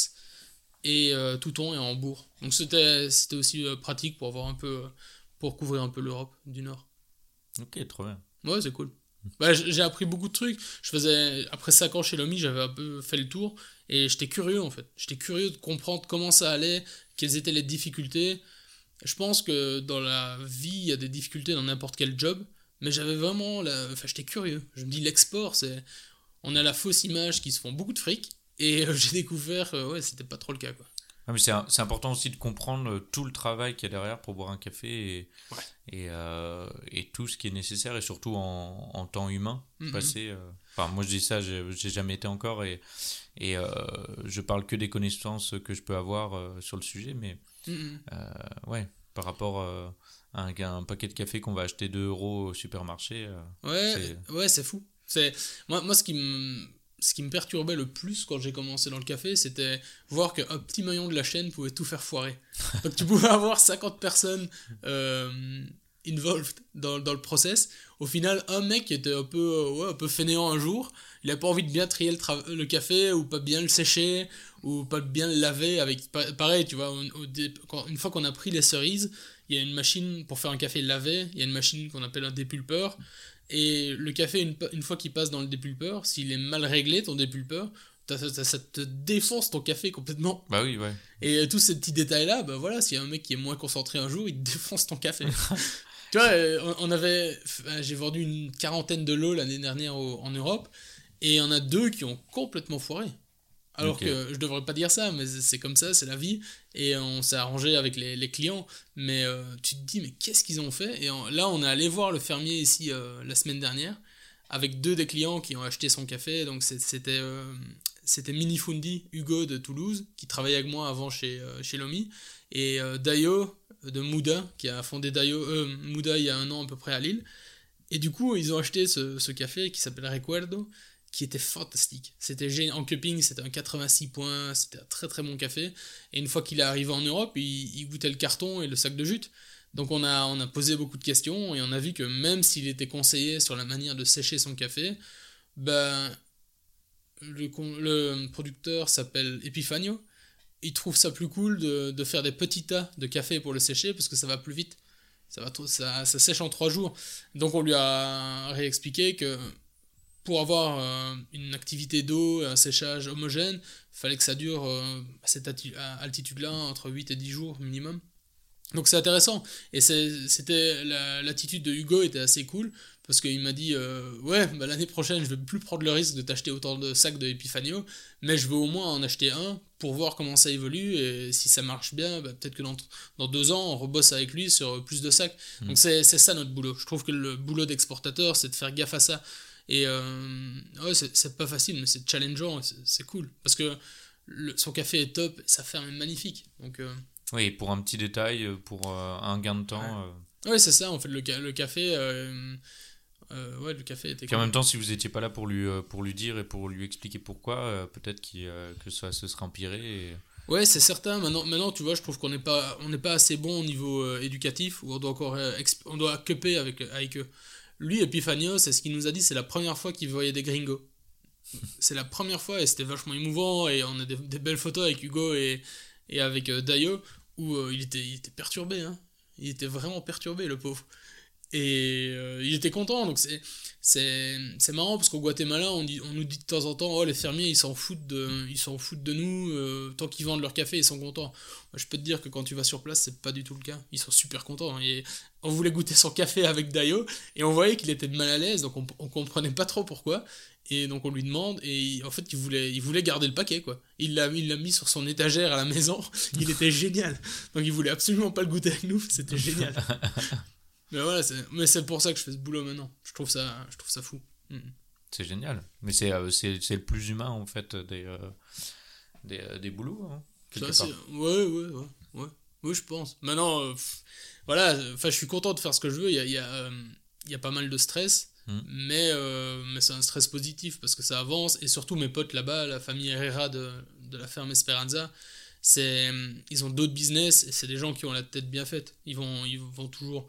Et euh, Touton et Hambourg. Donc c'était aussi euh, pratique pour avoir un peu pour couvrir un peu l'Europe du Nord. Ok, trop bien. Ouais, c'est cool. Bah, j- j'ai appris beaucoup de trucs. Je faisais après 5 ans chez Lomi, j'avais un peu fait le tour et j'étais curieux en fait. J'étais curieux de comprendre comment ça allait, quelles étaient les difficultés. Je pense que dans la vie, il y a des difficultés dans n'importe quel job, mais j'avais vraiment la... enfin j'étais curieux. Je me dis l'export, c'est on a la fausse image qui se font beaucoup de fric et euh, j'ai découvert euh, ouais, c'était pas trop le cas quoi. Ah, mais c'est important aussi de comprendre euh, tout le travail qu'il y a derrière pour boire un café et, Ouais. et, euh, et tout ce qui est nécessaire et surtout en, en temps humain Mhm. passé. euh, Enfin, moi je dis ça, j'ai jamais été encore et, et euh, je parle que des connaissances que je peux avoir sur le sujet, mais Mhm. euh, ouais, par rapport à un, à un paquet de café qu'on va acheter 2 euros au supermarché. Ouais, C'est- ouais, c'est fou. C'est moi, moi ce qui me ce qui me perturbait le plus quand j'ai commencé dans le café, c'était voir qu'un petit maillon de la chaîne pouvait tout faire foirer. Donc tu pouvais avoir 50 personnes euh, involved dans, dans le process. Au final, un mec qui était un peu, euh, ouais, un peu fainéant un jour, il a pas envie de bien trier le, café ou pas bien le sécher ou pas bien le laver avec pa- pareil, tu vois, une fois qu'on a pris les cerises, il y a une machine pour faire un café lavé, il y a une machine qu'on appelle un dépulpeur et le café, une, fois qu'il passe dans le dépulpeur, s'il est mal réglé, ton dépulpeur, ça te défonce ton café complètement. Bah oui, ouais. Et euh, tous ces petits détails-là, bah voilà, s'il y a un mec qui est moins concentré un jour, il te défonce ton café. tu vois, euh, on, avait. enfin, J'ai vendu une quarantaine de lots l'année dernière au- en Europe, et il y en a deux qui ont complètement foiré. Alors que je devrais pas dire ça, mais c'est comme ça, c'est la vie. Et on s'est arrangé avec les, les clients. Mais euh, tu te dis, mais qu'est-ce qu'ils ont fait? Et en- là, on est allé voir le fermier ici euh, la semaine dernière, avec deux des clients qui ont acheté son café. Donc c'était euh, c'était Minifundi, Hugo de Toulouse, qui travaillait avec moi avant chez, chez Lomi, et Dayo de Mouda, qui a fondé Dayo, Mouda il y a un an à peu près à Lille. Et du coup, ils ont acheté ce, ce café qui s'appelle Recuerdo, qui était fantastique. C'était génial. En cupping, c'était un 86 points, c'était un très très bon café. Et une fois qu'il est arrivé en Europe, il, goûtait le carton et le sac de jute. Donc on a, on a posé beaucoup de questions et on a vu que même s'il était conseillé sur la manière de sécher son café, ben, le, le producteur s'appelle Epifanio. Il trouve ça plus cool de, de faire des petits tas de café pour le sécher parce que ça va plus vite. Ça, va ça, ça sèche en trois jours. Donc on lui a réexpliqué que pour avoir euh, une activité d'eau, un séchage homogène, il fallait que ça dure euh, à cette altitude-là entre 8 et 10 jours minimum. Donc c'est intéressant. Et c'était la- l'attitude de Hugo était assez cool parce qu'il m'a dit euh, ouais bah, l'année prochaine je vais plus prendre le risque de t'acheter autant de sacs de Epifanio, mais je veux au moins en acheter un pour voir comment ça évolue et si ça marche bien, bah, peut-être que dans, dans deux ans on rebosse avec lui sur plus de sacs. Mm. Donc c'est ça notre boulot. Je trouve que le boulot d'exportateur c'est de faire gaffe à ça. Et euh, ouais, c'est pas facile, mais c'est challengeant, c'est cool. Parce que le- son café est top, sa ferme est magnifique. Donc, euh, Oui, pour un petit détail, euh, pour un gain de temps. ouais, c'est ça, en fait, le, le café. euh, ouais, le café était Puis en même temps, si vous n'étiez pas là pour lui, pour lui dire et pour lui expliquer pourquoi, euh, peut-être euh, que ça se serait empiré. Et... Ouais, c'est certain. Maintenant, maintenant, tu vois, je trouve qu'on n'est pas, on n'est pas assez bon au niveau éducatif, où on doit encore, on doit cuper avec, avec eux. Lui, Epifanio, c'est ce qu'il nous a dit, c'est la première fois qu'il voyait des gringos. C'est la première fois, et c'était vachement émouvant, et on a des, belles photos avec Hugo et, et avec euh, Dayo, où euh, il, était, il était perturbé, hein. Il était vraiment perturbé, le pauvre. Et euh, il était content, donc c'est, c'est, c'est marrant parce qu'au Guatemala, on, on nous dit de temps en temps, oh les fermiers ils s'en foutent de, ils s'en foutent de nous, euh, tant qu'ils vendent leur café ils sont contents. Moi, je peux te dire que quand tu vas sur place, c'est pas du tout le cas. Ils sont super contents. Et on voulait goûter son café avec Dayo et on voyait qu'il était mal à l'aise, donc on, on comprenait pas trop pourquoi. Et donc on lui demande, et en fait il voulait, il voulait garder le paquet quoi. Il l'a, il l'a mis sur son étagère à la maison, il était génial. Donc il voulait absolument pas le goûter avec nous, c'était génial. Mais voilà, c'est, mais c'est pour ça que je fais ce boulot maintenant. Je trouve ça, je trouve ça fou. Mm. C'est génial. Mais c'est, euh, c'est, c'est le plus humain, en fait, des, euh, des, euh, des boulots. hein, Ça, ouais, ouais, ouais, ouais. Oui, je pense. Maintenant, euh, pff, voilà, enfin, je suis content de faire ce que je veux. Il y a, y a, y a pas mal de stress, Mm. mais, mais c'est un stress positif parce que ça avance. Et surtout, mes potes là-bas, la famille Herrera de, de la ferme Esperanza, c'est, ils ont d'autres business et c'est des gens qui ont la tête bien faite. Ils vont, ils vont toujours.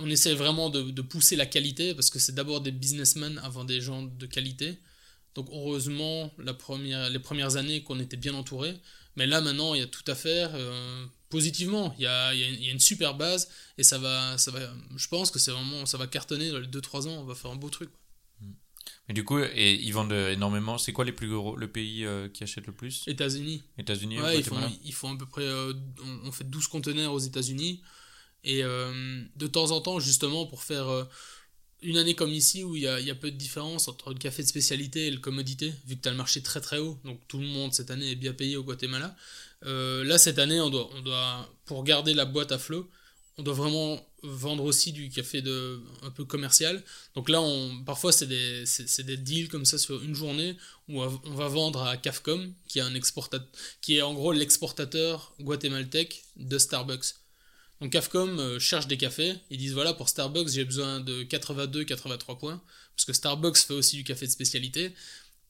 on essaie vraiment de, pousser la qualité parce que c'est d'abord des businessmen avant des gens de qualité. Donc heureusement, les premières années qu'on était bien entouré. Mais là maintenant, il y a tout à faire euh, positivement. Il y a, a, il y a, une super base et ça va, ça va, je pense que c'est vraiment, ça va cartonner dans les 2-3 ans. On va faire un beau truc. Mais du coup, et ils vendent énormément. C'est quoi les plus gros, le pays euh, qui achète le plus? États-Unis. États-Unis. Ouais, ils font, ils font à peu près. Euh, on, on, fait 12 conteneurs aux États-Unis. Et euh, de temps en temps, justement, pour faire une année comme ici où il y a, y a, peu de différence entre le café de spécialité et le commodité, vu que tu as le marché très très haut, donc tout le monde cette année est bien payé au Guatemala. Là, cette année, on doit, on doit, pour garder la boîte à flot, on doit vraiment vendre aussi du café de, un peu commercial. Donc là, parfois, c'est des, des deals comme ça sur une journée où on va vendre à CAFCOM, qui est, un qui est en gros l'exportateur guatémaltèque de Starbucks. Donc CAFCOM euh, cherche des cafés, ils disent voilà pour Starbucks j'ai besoin de 82-83 points, parce que Starbucks fait aussi du café de spécialité.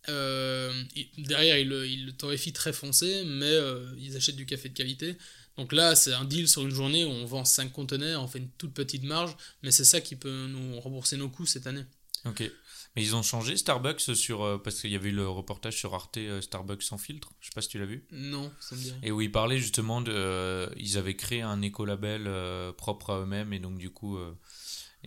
Euh, derrière ils le, ils le torréfient très foncé, mais euh, ils achètent du café de qualité. Donc là c'est un deal sur une journée où on vend 5 conteneurs, on fait une toute petite marge, mais c'est ça qui peut nous rembourser nos coûts cette année. Ok. Mais ils ont changé Starbucks sur. parce qu'il y avait eu le reportage sur Arte Starbucks sans filtre. Je sais pas si tu l'as vu. Non, ça me dit rien. Et où ils parlaient justement de. Euh, ils avaient créé un écolabel euh, propre à eux-mêmes et donc du coup.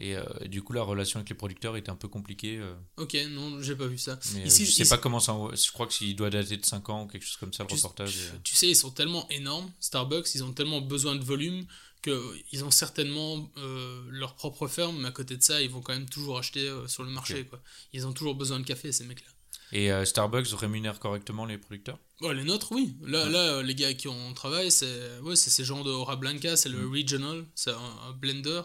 Euh, et du coup, la relation avec les producteurs était un peu compliquée. Ok, non, j'ai pas vu ça. Mais, ici, je sais ici... pas comment ça. Je crois qu'il doit dater de 5 ans ou quelque chose comme ça, le tu, reportage. Tu, tu sais, ils sont tellement énormes, Starbucks, ils ont tellement besoin de volume qu'ils ont certainement euh, leur propre ferme, mais à côté de ça, ils vont quand même toujours acheter euh, sur le marché. Okay. Quoi. Ils ont toujours besoin de café, ces mecs-là. Et euh, Starbucks rémunère correctement les producteurs? Les nôtres, oui. Là, ouais. là, les gars qui on travaille, c'est ouais, ces gens de Ora Blanca, c'est le mm. Regional, c'est un, un, blender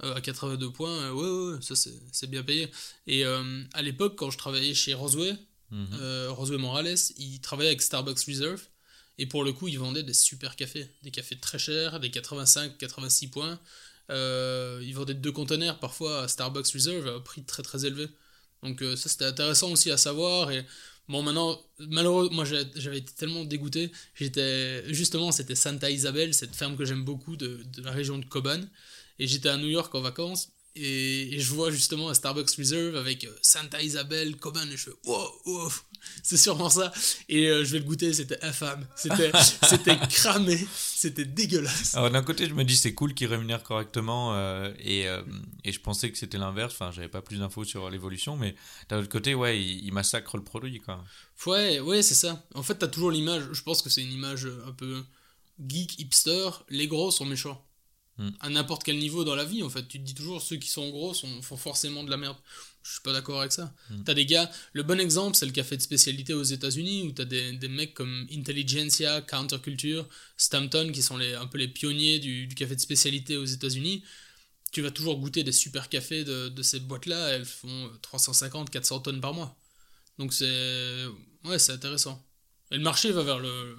à 82 points. ouais, ouais, ça c'est bien payé. Et à l'époque, quand je travaillais chez Rosway, mm -hmm. Rosway Morales, il travaillait avec Starbucks Reserve. Et pour le coup, ils vendaient des super cafés, des cafés très chers, des 85, 86 points. Euh, ils vendaient deux conteneurs parfois à Starbucks Reserve à un prix très très élevé. Donc euh, ça c'était intéressant aussi à savoir. Et bon, maintenant, malheureusement, moi j'avais été tellement dégoûté. J'étais justement, c'était Santa Isabel, cette ferme que j'aime beaucoup de, de, la région de Coban. Et j'étais à New York en vacances. Et, et, je vois justement un Starbucks Reserve avec Santa Isabel, Coban, et je fais wow, wow c'est sûrement ça. Et euh, je vais le goûter, c'était infâme. C'était, c'était cramé, c'était dégueulasse. Alors d'un côté, je me dis c'est cool qu'ils rémunèrent correctement euh, et, euh, et je pensais que c'était l'inverse. Enfin, j'avais pas plus d'infos sur l'évolution, mais d'un autre côté, ouais, ils, ils massacrent le produit, quoi. Ouais, ouais, c'est ça. En fait, t'as toujours l'image. Je pense que c'est une image un peu geek, hipster. Les gros sont méchants. Hmm. À n'importe quel niveau dans la vie, en fait. Tu te dis toujours ceux qui sont gros sont, font forcément de la merde. Je suis pas d'accord avec ça. Mm. T'as des gars, le bon exemple, c'est le café de spécialité aux États-Unis où t'as des, des mecs comme Intelligentsia, Counterculture, Stampton qui sont les, un peu les pionniers du, du café de spécialité aux États-Unis. Tu vas toujours goûter des super cafés de, de ces boîtes-là, elles font 350, 400 tonnes par mois. Donc c'est. Ouais, c'est intéressant. Et le marché va vers le.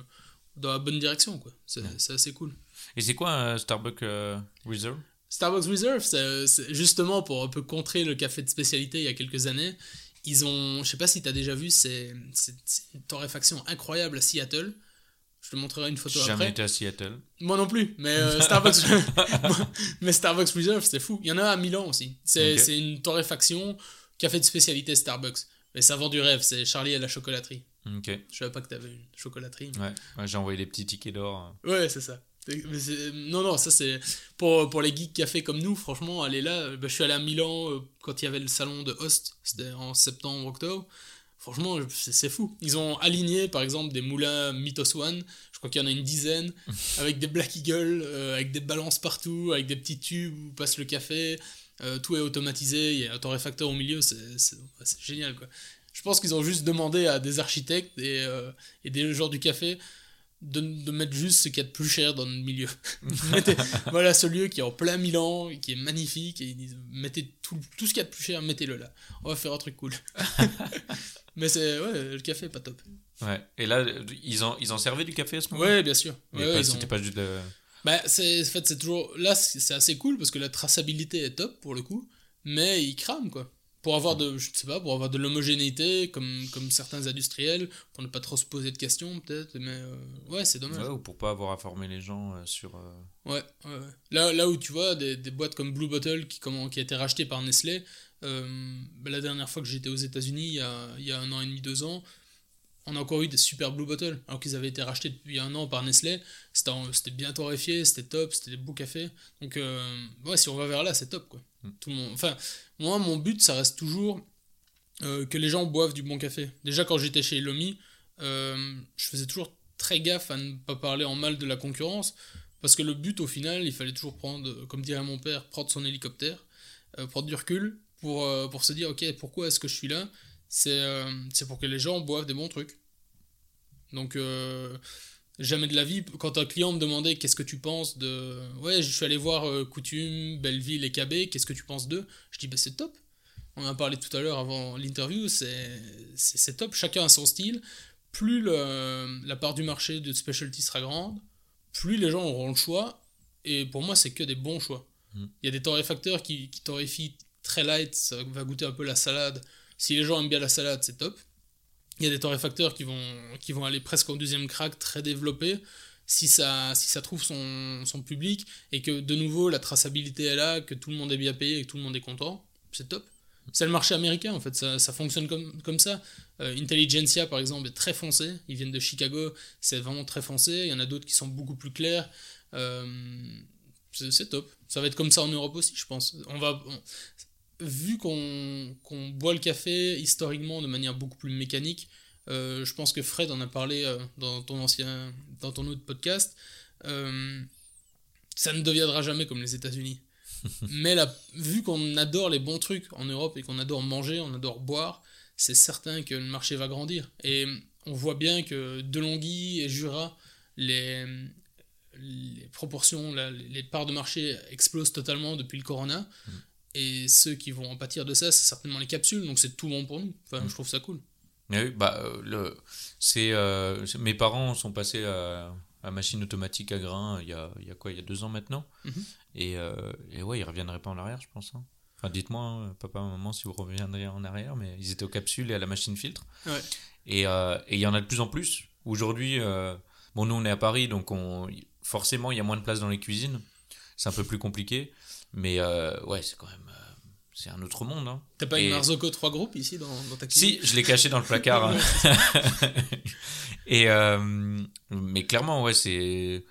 dans la bonne direction, quoi. C'est ouais. assez cool. Et c'est quoi un Starbucks euh, Reserve? Starbucks Reserve, c'est justement pour un peu contrer le café de spécialité il y a quelques années. Ils ont, je sais pas si tu as déjà vu, c'est une torréfaction incroyable à Seattle. Je te montrerai une photo Jamais après. Jamais été à Seattle. Moi non plus, mais euh, Starbucks, mais Starbucks Reserve, c'est fou. Il y en a à Milan aussi. C'est okay. une torréfaction café de spécialité Starbucks. Mais ça vend du rêve, c'est Charlie à la chocolaterie. Ok. Je savais pas que tu avais une chocolaterie. Ouais, ouais j'ai envoyé des petits tickets d'or. Ouais, c'est ça. Non, non, ça c'est. Pour, pour les geeks café comme nous, franchement, aller là. Bah, je suis allé à Milan euh, quand il y avait le salon de Host, c'était en septembre, octobre. Franchement, c'est fou. Ils ont aligné par exemple des moulins Mythos One, je crois qu'il y en a une dizaine, avec des Black Eagle, euh, avec des balances partout, avec des petits tubes où passe le café. Euh, tout est automatisé, il y a un torréfacteur au milieu, c'est génial quoi. Je pense qu'ils ont juste demandé à des architectes et, euh, et des joueurs du café de, de, mettre juste ce qu'il y a de plus cher dans le milieu. mettez, voilà ce lieu qui est en plein Milan, qui est magnifique, et ils disent mettez tout, tout ce qu'il y a de plus cher, mettez-le là. On va faire un truc cool. Mais c'est ouais, le café est pas top. Ouais. Et là, ils en, ils en servaient du café à ce moment Ouais, bien sûr. Ouais, ouais, C'était ont... pas juste de... Bah, c'est, en fait, c'est toujours. Là, c'est assez cool parce que la traçabilité est top pour le coup, mais ils crament quoi pour avoir de je sais pas pour avoir de l'homogénéité comme comme certains industriels pour ne pas trop se poser de questions peut-être mais euh, ouais c'est dommage. Ouais, ou pour pas avoir à former les gens euh, sur euh... ouais, ouais, ouais, là là où tu vois des, des boîtes comme Blue Bottle qui comment qui a été racheté par Nestlé bah, la dernière fois que j'étais aux États-Unis, il, y a, il y a un an et demi, deux ans, on a encore eu des super Blue Bottle, alors qu'ils avaient été rachetés depuis un an par Nestlé. C'était, bien torréfié, c'était top, c'était des beaux cafés. Donc, euh, ouais, si on va vers là, c'est top, quoi. Mm. Tout le monde... Enfin, moi, mon but, ça reste toujours euh, que les gens boivent du bon café. Déjà, quand j'étais chez Lomi, euh, je faisais toujours très gaffe à ne pas parler en mal de la concurrence, parce que le but, au final, il fallait toujours prendre, comme dirait mon père, prendre son hélicoptère, prendre du recul pour, pour se dire, ok, pourquoi est-ce que je suis là? C'est euh, pour que les gens boivent des bons trucs. Donc, euh, jamais de la vie, quand un client me demandait qu'est-ce que tu penses de... Ouais, je suis allé voir euh, Coutume, Belleville et KB, qu'est-ce que tu penses d'eux? Je dis, bah c'est top. On en a parlé tout à l'heure avant l'interview, c'est top, chacun a son style. Plus le- la part du marché de specialty sera grande, plus les gens auront le choix. Et pour moi, c'est que des bons choix. Mm. Il y a des torréfacteurs qui, qui torréfient très light, ça va goûter un peu la salade. Si les gens aiment bien la salade, c'est top. Il y a des torréfacteurs qui vont, qui vont aller presque au deuxième crack, très développé. Si ça, si ça trouve son, son public et que de nouveau la traçabilité est là, que tout le monde est bien payé et que tout le monde est content, c'est top. C'est le marché américain en fait, ça, ça fonctionne comme, comme ça. Euh, Intelligentsia par exemple est très foncé, ils viennent de Chicago, c'est vraiment très foncé. Il y en a d'autres qui sont beaucoup plus clairs. Euh, c'est top. Ça va être comme ça en Europe aussi, je pense. On va, vu qu'on boit le café historiquement de manière beaucoup plus mécanique, euh, je pense que Fred en a parlé euh, dans ton ancien, dans ton autre podcast. euh, ça ne deviendra jamais comme les États-Unis. Mais vu qu'on adore les bons trucs en Europe et qu'on adore manger, on adore boire, c'est certain que le marché va grandir. Et on voit bien que Delonghi et Jura, les, les proportions, la- les parts de marché explosent totalement depuis le Corona. Et ceux qui vont en pâtir de ça, c'est certainement les capsules, donc c'est tout bon pour nous. Enfin, je trouve ça cool. Oui, bah, euh, le, c'est, euh, c'est- mes parents sont passés à, à machine automatique à grains il y a, il y a quoi, il y a deux ans maintenant. Mhm. et, euh, et ouais, ils reviendraient pas en arrière, je pense. hein. Enfin, dites-moi, hein, papa, maman, si vous reviendriez en arrière, mais ils étaient aux capsules et à la machine filtre. Ouais. Et euh, et il y en a de plus en plus. Aujourd'hui, bon, nous on est à Paris, donc on, forcément il y a moins de place dans les cuisines. C'est un peu plus compliqué. Mais euh, ouais, c'est quand même. euh, c'est un autre monde. Hein. T'as pas Et- une Marzocco 3 groupes ici dans, dans ta cuisine Si, je l'ai caché dans le placard. hein. Et euh, mais clairement, ouais, c'est.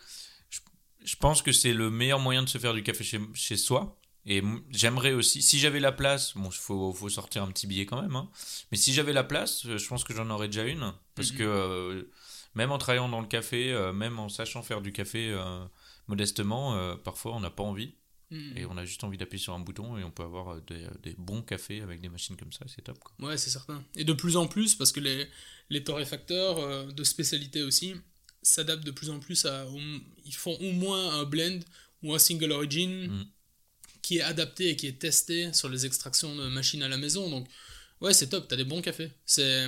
Je, je pense que c'est le meilleur moyen de se faire du café chez, chez soi. Et j'aimerais aussi, si j'avais la place, bon, il faut, faut sortir un petit billet quand même, hein, mais si j'avais la place, je pense que j'en aurais déjà une. Parce Mhm. que même en travaillant dans le café, euh, même en sachant faire du café euh, modestement, euh, parfois on n'a pas envie. Mhm. Et on a juste envie d'appuyer sur un bouton et on peut avoir euh, des, des bons cafés avec des machines comme ça, c'est top. Quoi. Ouais, c'est certain. Et de plus en plus, parce que les, les torréfacteurs euh, de spécialité aussi s'adaptent de plus en plus à. au- ils font au moins un blend ou un single origin Mm. qui est adapté et qui est testé sur les extractions de machines à la maison. Donc, ouais, c'est top, t'as des bons cafés. C'est.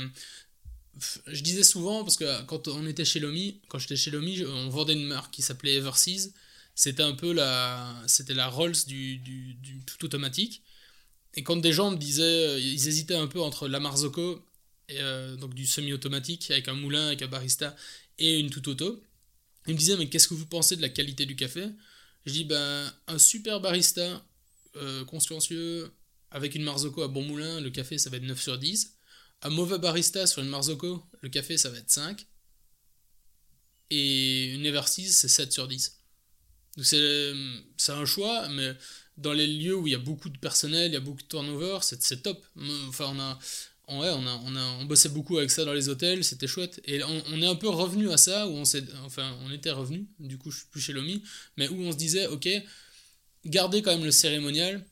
Je disais souvent, parce que quand on était chez Lomi, quand j'étais chez Lomi, on vendait une marque qui s'appelait Everseas. C'était un peu la, c'était la Rolls du, tout automatique. Et quand des gens me disaient, euh, ils hésitaient un peu entre la Marzocco, et, euh, donc du semi-automatique avec un moulin, avec un barista, et une tout auto, ils me disaient, mais qu'est-ce que vous pensez de la qualité du café? Je dis, ben, un super barista, euh, consciencieux, avec une Marzocco à bon moulin, le café, ça va être 9 sur 10. Un mauvais barista sur une Marzocco, le café, ça va être 5. Et une Everseas, c'est 7 sur 10. Donc c'est c'est un choix, mais dans les lieux où il y a beaucoup de personnel, il y a beaucoup de turnover, c'est c'est top. Enfin, on a, ouais, on a, on a, on bossait beaucoup avec ça dans les hôtels, c'était chouette. Et on, on est un peu revenu à ça, où on s'est, enfin, on était revenu, du coup, je suis plus chez Lomi, mais où on se disait, ok, garder quand même le cérémonial.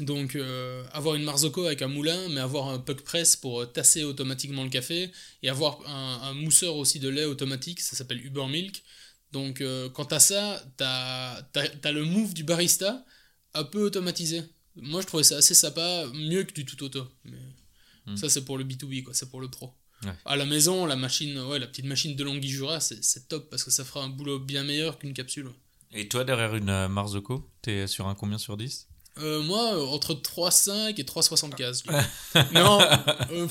Donc, euh, avoir une Marzocco avec un moulin, mais avoir un puck press pour euh, tasser automatiquement le café, et avoir un, un mousseur aussi de lait automatique, ça s'appelle Uber Milk. Donc, euh, quant à ça, t'as as, le move du barista un peu automatisé. Moi, je trouvais ça assez sympa, mieux que du tout auto. Mais Mm. ça, c'est pour le B2B, quoi, c'est pour le pro. Ouais. À la maison, la machine, ouais, la petite machine de Longhi Jura, c'est top parce que ça fera un boulot bien meilleur qu'une capsule. Et toi, derrière une euh, Marzocco, t'es sur un combien sur 10 Euh, moi, entre 3,5 et 3,75. du coup. non, euh,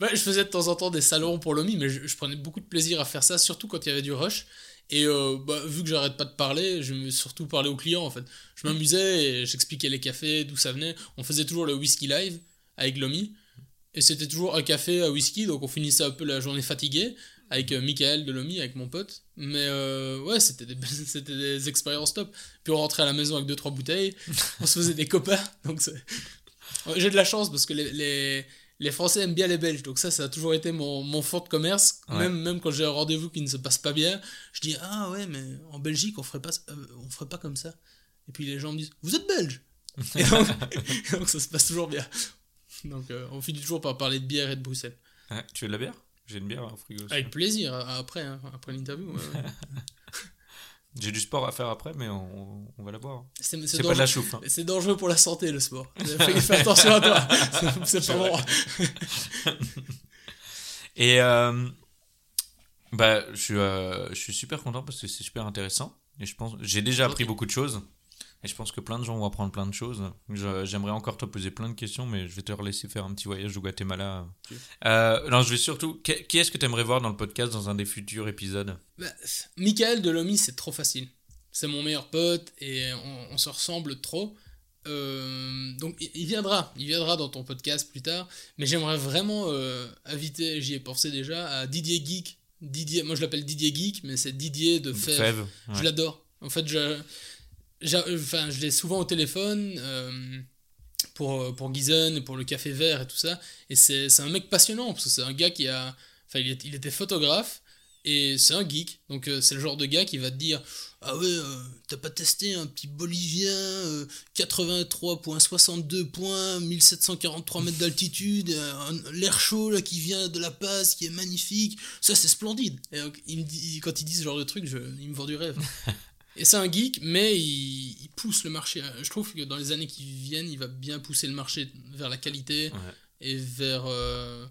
ouais, je faisais de temps en temps des salons pour l'OMI, mais je, je prenais beaucoup de plaisir à faire ça, surtout quand il y avait du rush. Et euh, bah, vu que j'arrête pas de parler, je me surtout parler aux clients en fait. Je m'amusais et j'expliquais les cafés, d'où ça venait. On faisait toujours le whisky live avec Lomi. Et c'était toujours un café à whisky, donc on finissait un peu la journée fatigué avec euh, Michael de Lomi, avec mon pote. Mais euh, ouais, c'était des, c'était des expériences top. Puis on rentrait à la maison avec 2-3 bouteilles, on se faisait des copains. Donc j'ai de la chance parce que les, les, Français aiment bien les Belges. Donc ça, ça a toujours été mon, mon fort de commerce. Même, même quand j'ai un rendez-vous qui ne se passe pas bien, je dis Ah ouais, mais en Belgique, on ferait pas, euh, on ferait pas comme ça. Et puis les gens me disent Vous êtes belge et donc, donc, ça se passe toujours bien. Donc on finit toujours par parler de bière et de Bruxelles. tu veux de la bière? J'ai une bière au frigo. Avec plaisir, après, hein, après l'interview. J'ai du sport à faire après, mais on, on va la boire. C'est pas de la chouffe. Hein. C'est dangereux pour la santé, le sport. Fais, attention à toi. C'est pas bon. Et euh, bah, je, suis, euh, je suis super content parce que c'est super intéressant. Et je pense, j'ai déjà appris beaucoup de choses. Et je pense que plein de gens vont apprendre plein de choses. J'aimerais encore te poser plein de questions, mais je vais te laisser faire un petit voyage au Guatemala. Euh, non, je vais surtout. Qui est-ce que tu aimerais voir dans le podcast dans un des futurs épisodes? Bah, Michael Delomy, c'est trop facile. C'est mon meilleur pote et on, se ressemble trop. Euh, donc il viendra, il viendra dans ton podcast plus tard. Mais j'aimerais vraiment euh, inviter, j'y ai pensé déjà, à Didier Geek. Didier, moi je l'appelle Didier Geek, mais c'est Didier de Fèvre. Je l'adore. En fait, je, enfin, je l'ai souvent au téléphone euh, pour, euh, pour Gizen pour le café vert et tout ça. Et c'est un mec passionnant parce que c'est un gars qui a. Enfin, il, il était photographe et c'est un geek. Donc, euh, c'est le genre de gars qui va te dire Ah ouais, t'as pas testé un petit bolivien, 83.62 points, 1743 mètres d'altitude, l'air chaud qui vient de la passe, qui est magnifique. Ça, c'est splendide. Et il me dit, quand il dit ce genre de truc, je, il me vend du rêve. Et c'est un geek, mais il, pousse le marché. Je trouve que dans les années qui viennent, il va bien pousser le marché vers la qualité et vers. Euh,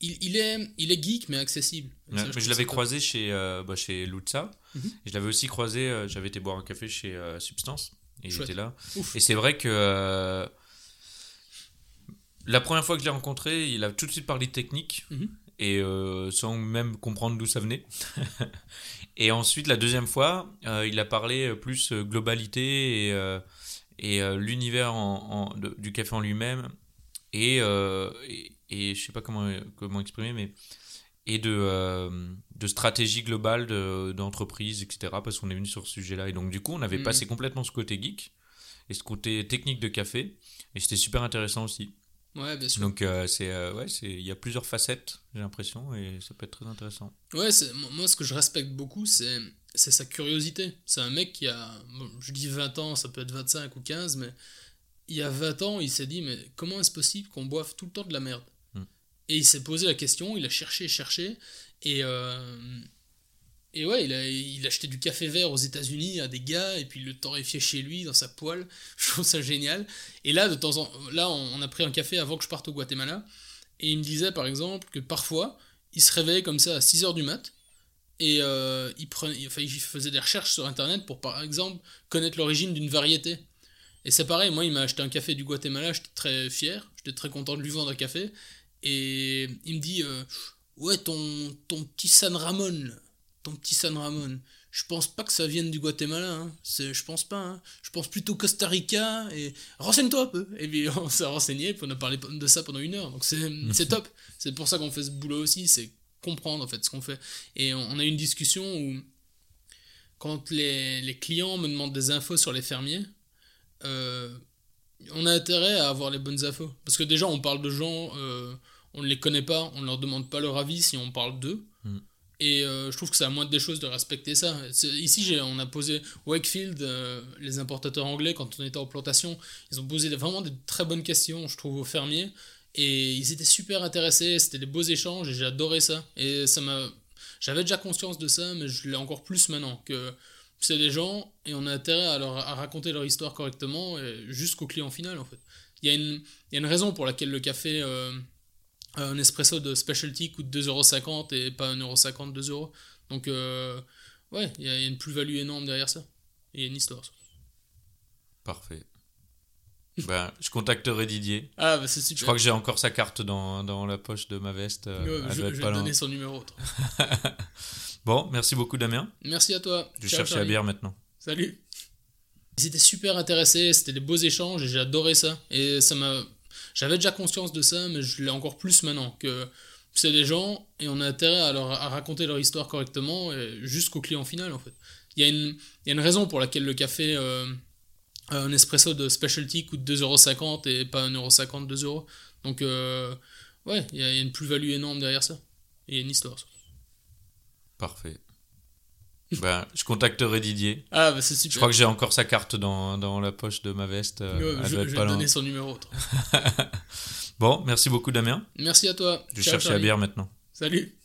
il, il, est, il est geek, mais accessible. je, je l'avais croisé chez, euh, bah, chez Lutza. Mhm. Je l'avais aussi croisé, euh, j'avais été boire un café chez Substance. Et il était là. Et c'est vrai que. la première fois que je l'ai rencontré, il a tout de suite parlé de technique. Mhm. Et sans même comprendre d'où ça venait. Et ensuite, la deuxième fois, euh, il a parlé plus euh, globalité et, et l'univers en, du café en lui-même et, et, et, je sais pas comment, comment exprimer, mais et de, de stratégie globale d'entreprise, etc. Parce qu'on est venu sur ce sujet-là. Et donc, du coup, on avait mm. passé complètement ce côté geek et ce côté technique de café. Et c'était super intéressant aussi. Ouais, bien sûr. Donc, euh, c'est, euh, ouais, c'est, il y a plusieurs facettes, j'ai l'impression, et ça peut être très intéressant. Ouais, c'est, moi, ce que je respecte beaucoup, c'est, c'est sa curiosité. C'est un mec qui a, je dis 20 ans, ça peut être 25 ou 15, mais il y a 20 ans, il s'est dit, mais comment est-ce possible qu'on boive tout le temps de la merde? Hmm. Et il s'est posé la question, il a cherché, cherché, et, euh, et ouais, il a, il a acheté du café vert aux États-Unis à des gars, et puis il le torréfiait chez lui, dans sa poêle. Je trouve ça génial. Et là, de temps en là, on a pris un café avant que je parte au Guatemala. Et il me disait, par exemple, que parfois, il se réveillait comme ça à 6h du mat. Et euh, il, prenait, enfin, il faisait des recherches sur Internet pour, par exemple, connaître l'origine d'une variété. Et c'est pareil, moi, il m'a acheté un café du Guatemala, j'étais très fier, j'étais très content de lui vendre un café. Et il me dit, euh, ouais, ton, ton petit San Ramon, ton petit San Ramon. Je pense pas que ça vienne du Guatemala, hein. je pense pas. Hein. Je pense plutôt Costa Rica et renseigne-toi un peu. Et puis on s'est renseigné, puis on a parlé de ça pendant une heure. Donc c'est top. C'est pour ça qu'on fait ce boulot aussi, c'est comprendre en fait ce qu'on fait. Et on a eu une discussion où quand les, les, clients me demandent des infos sur les fermiers, euh, on a intérêt à avoir les bonnes infos. Parce que déjà on parle de gens, euh, on ne les connaît pas, on ne leur demande pas leur avis si on parle d'eux. Et euh, je trouve que c'est à moindre des choses de respecter ça. Ici, on a posé Wakefield, euh, les importateurs anglais, quand on était en plantation, ils ont posé vraiment des très bonnes questions, je trouve, aux fermiers. Et ils étaient super intéressés, c'était des beaux échanges, et j'ai adoré ça. Et ça m'a. J'avais déjà conscience de ça, mais je l'ai encore plus maintenant. Que c'est des gens, et on a intérêt à, à raconter leur histoire correctement, jusqu'au client final, en fait. Il y, a une, y a une raison pour laquelle le café. Euh, un espresso de specialty coûte 2,50€ et pas 1,50€, 2€. Donc, euh, ouais, il y, a une plus-value énorme derrière ça. Et il y a une histoire. Parfait. Ben, je contacterai Didier. Ah, bah c'est super. Je crois que j'ai encore sa carte dans, dans la poche de ma veste. euh, je, vais te donner son numéro. Bon, merci beaucoup Damien. Merci à toi. Je cherche la bière maintenant. Salut. Ils étaient super intéressés, c'était des beaux échanges et j'ai adoré ça. Et ça m'a. J'avais déjà conscience de ça, mais je l'ai encore plus maintenant. Que c'est des gens et on a intérêt à, leur, raconter leur histoire correctement jusqu'au client final en fait. Il y, a une, raison pour laquelle le café, euh, un espresso de specialty coûte 2,50€ et pas 1,50€, 2€. Donc, euh, ouais, il y, a une plus-value énorme derrière ça. Il y a une histoire. Parfait. Ben, je contacterai Didier. Ah, bah c'est super. Je crois que j'ai encore sa carte dans, dans la poche de ma veste. euh, Ouais, elle je, doit je être vais pas te loin. donner son numéro. Bon, merci beaucoup Damien. Merci à toi. Je Ciao, cherche la bière maintenant. Salut.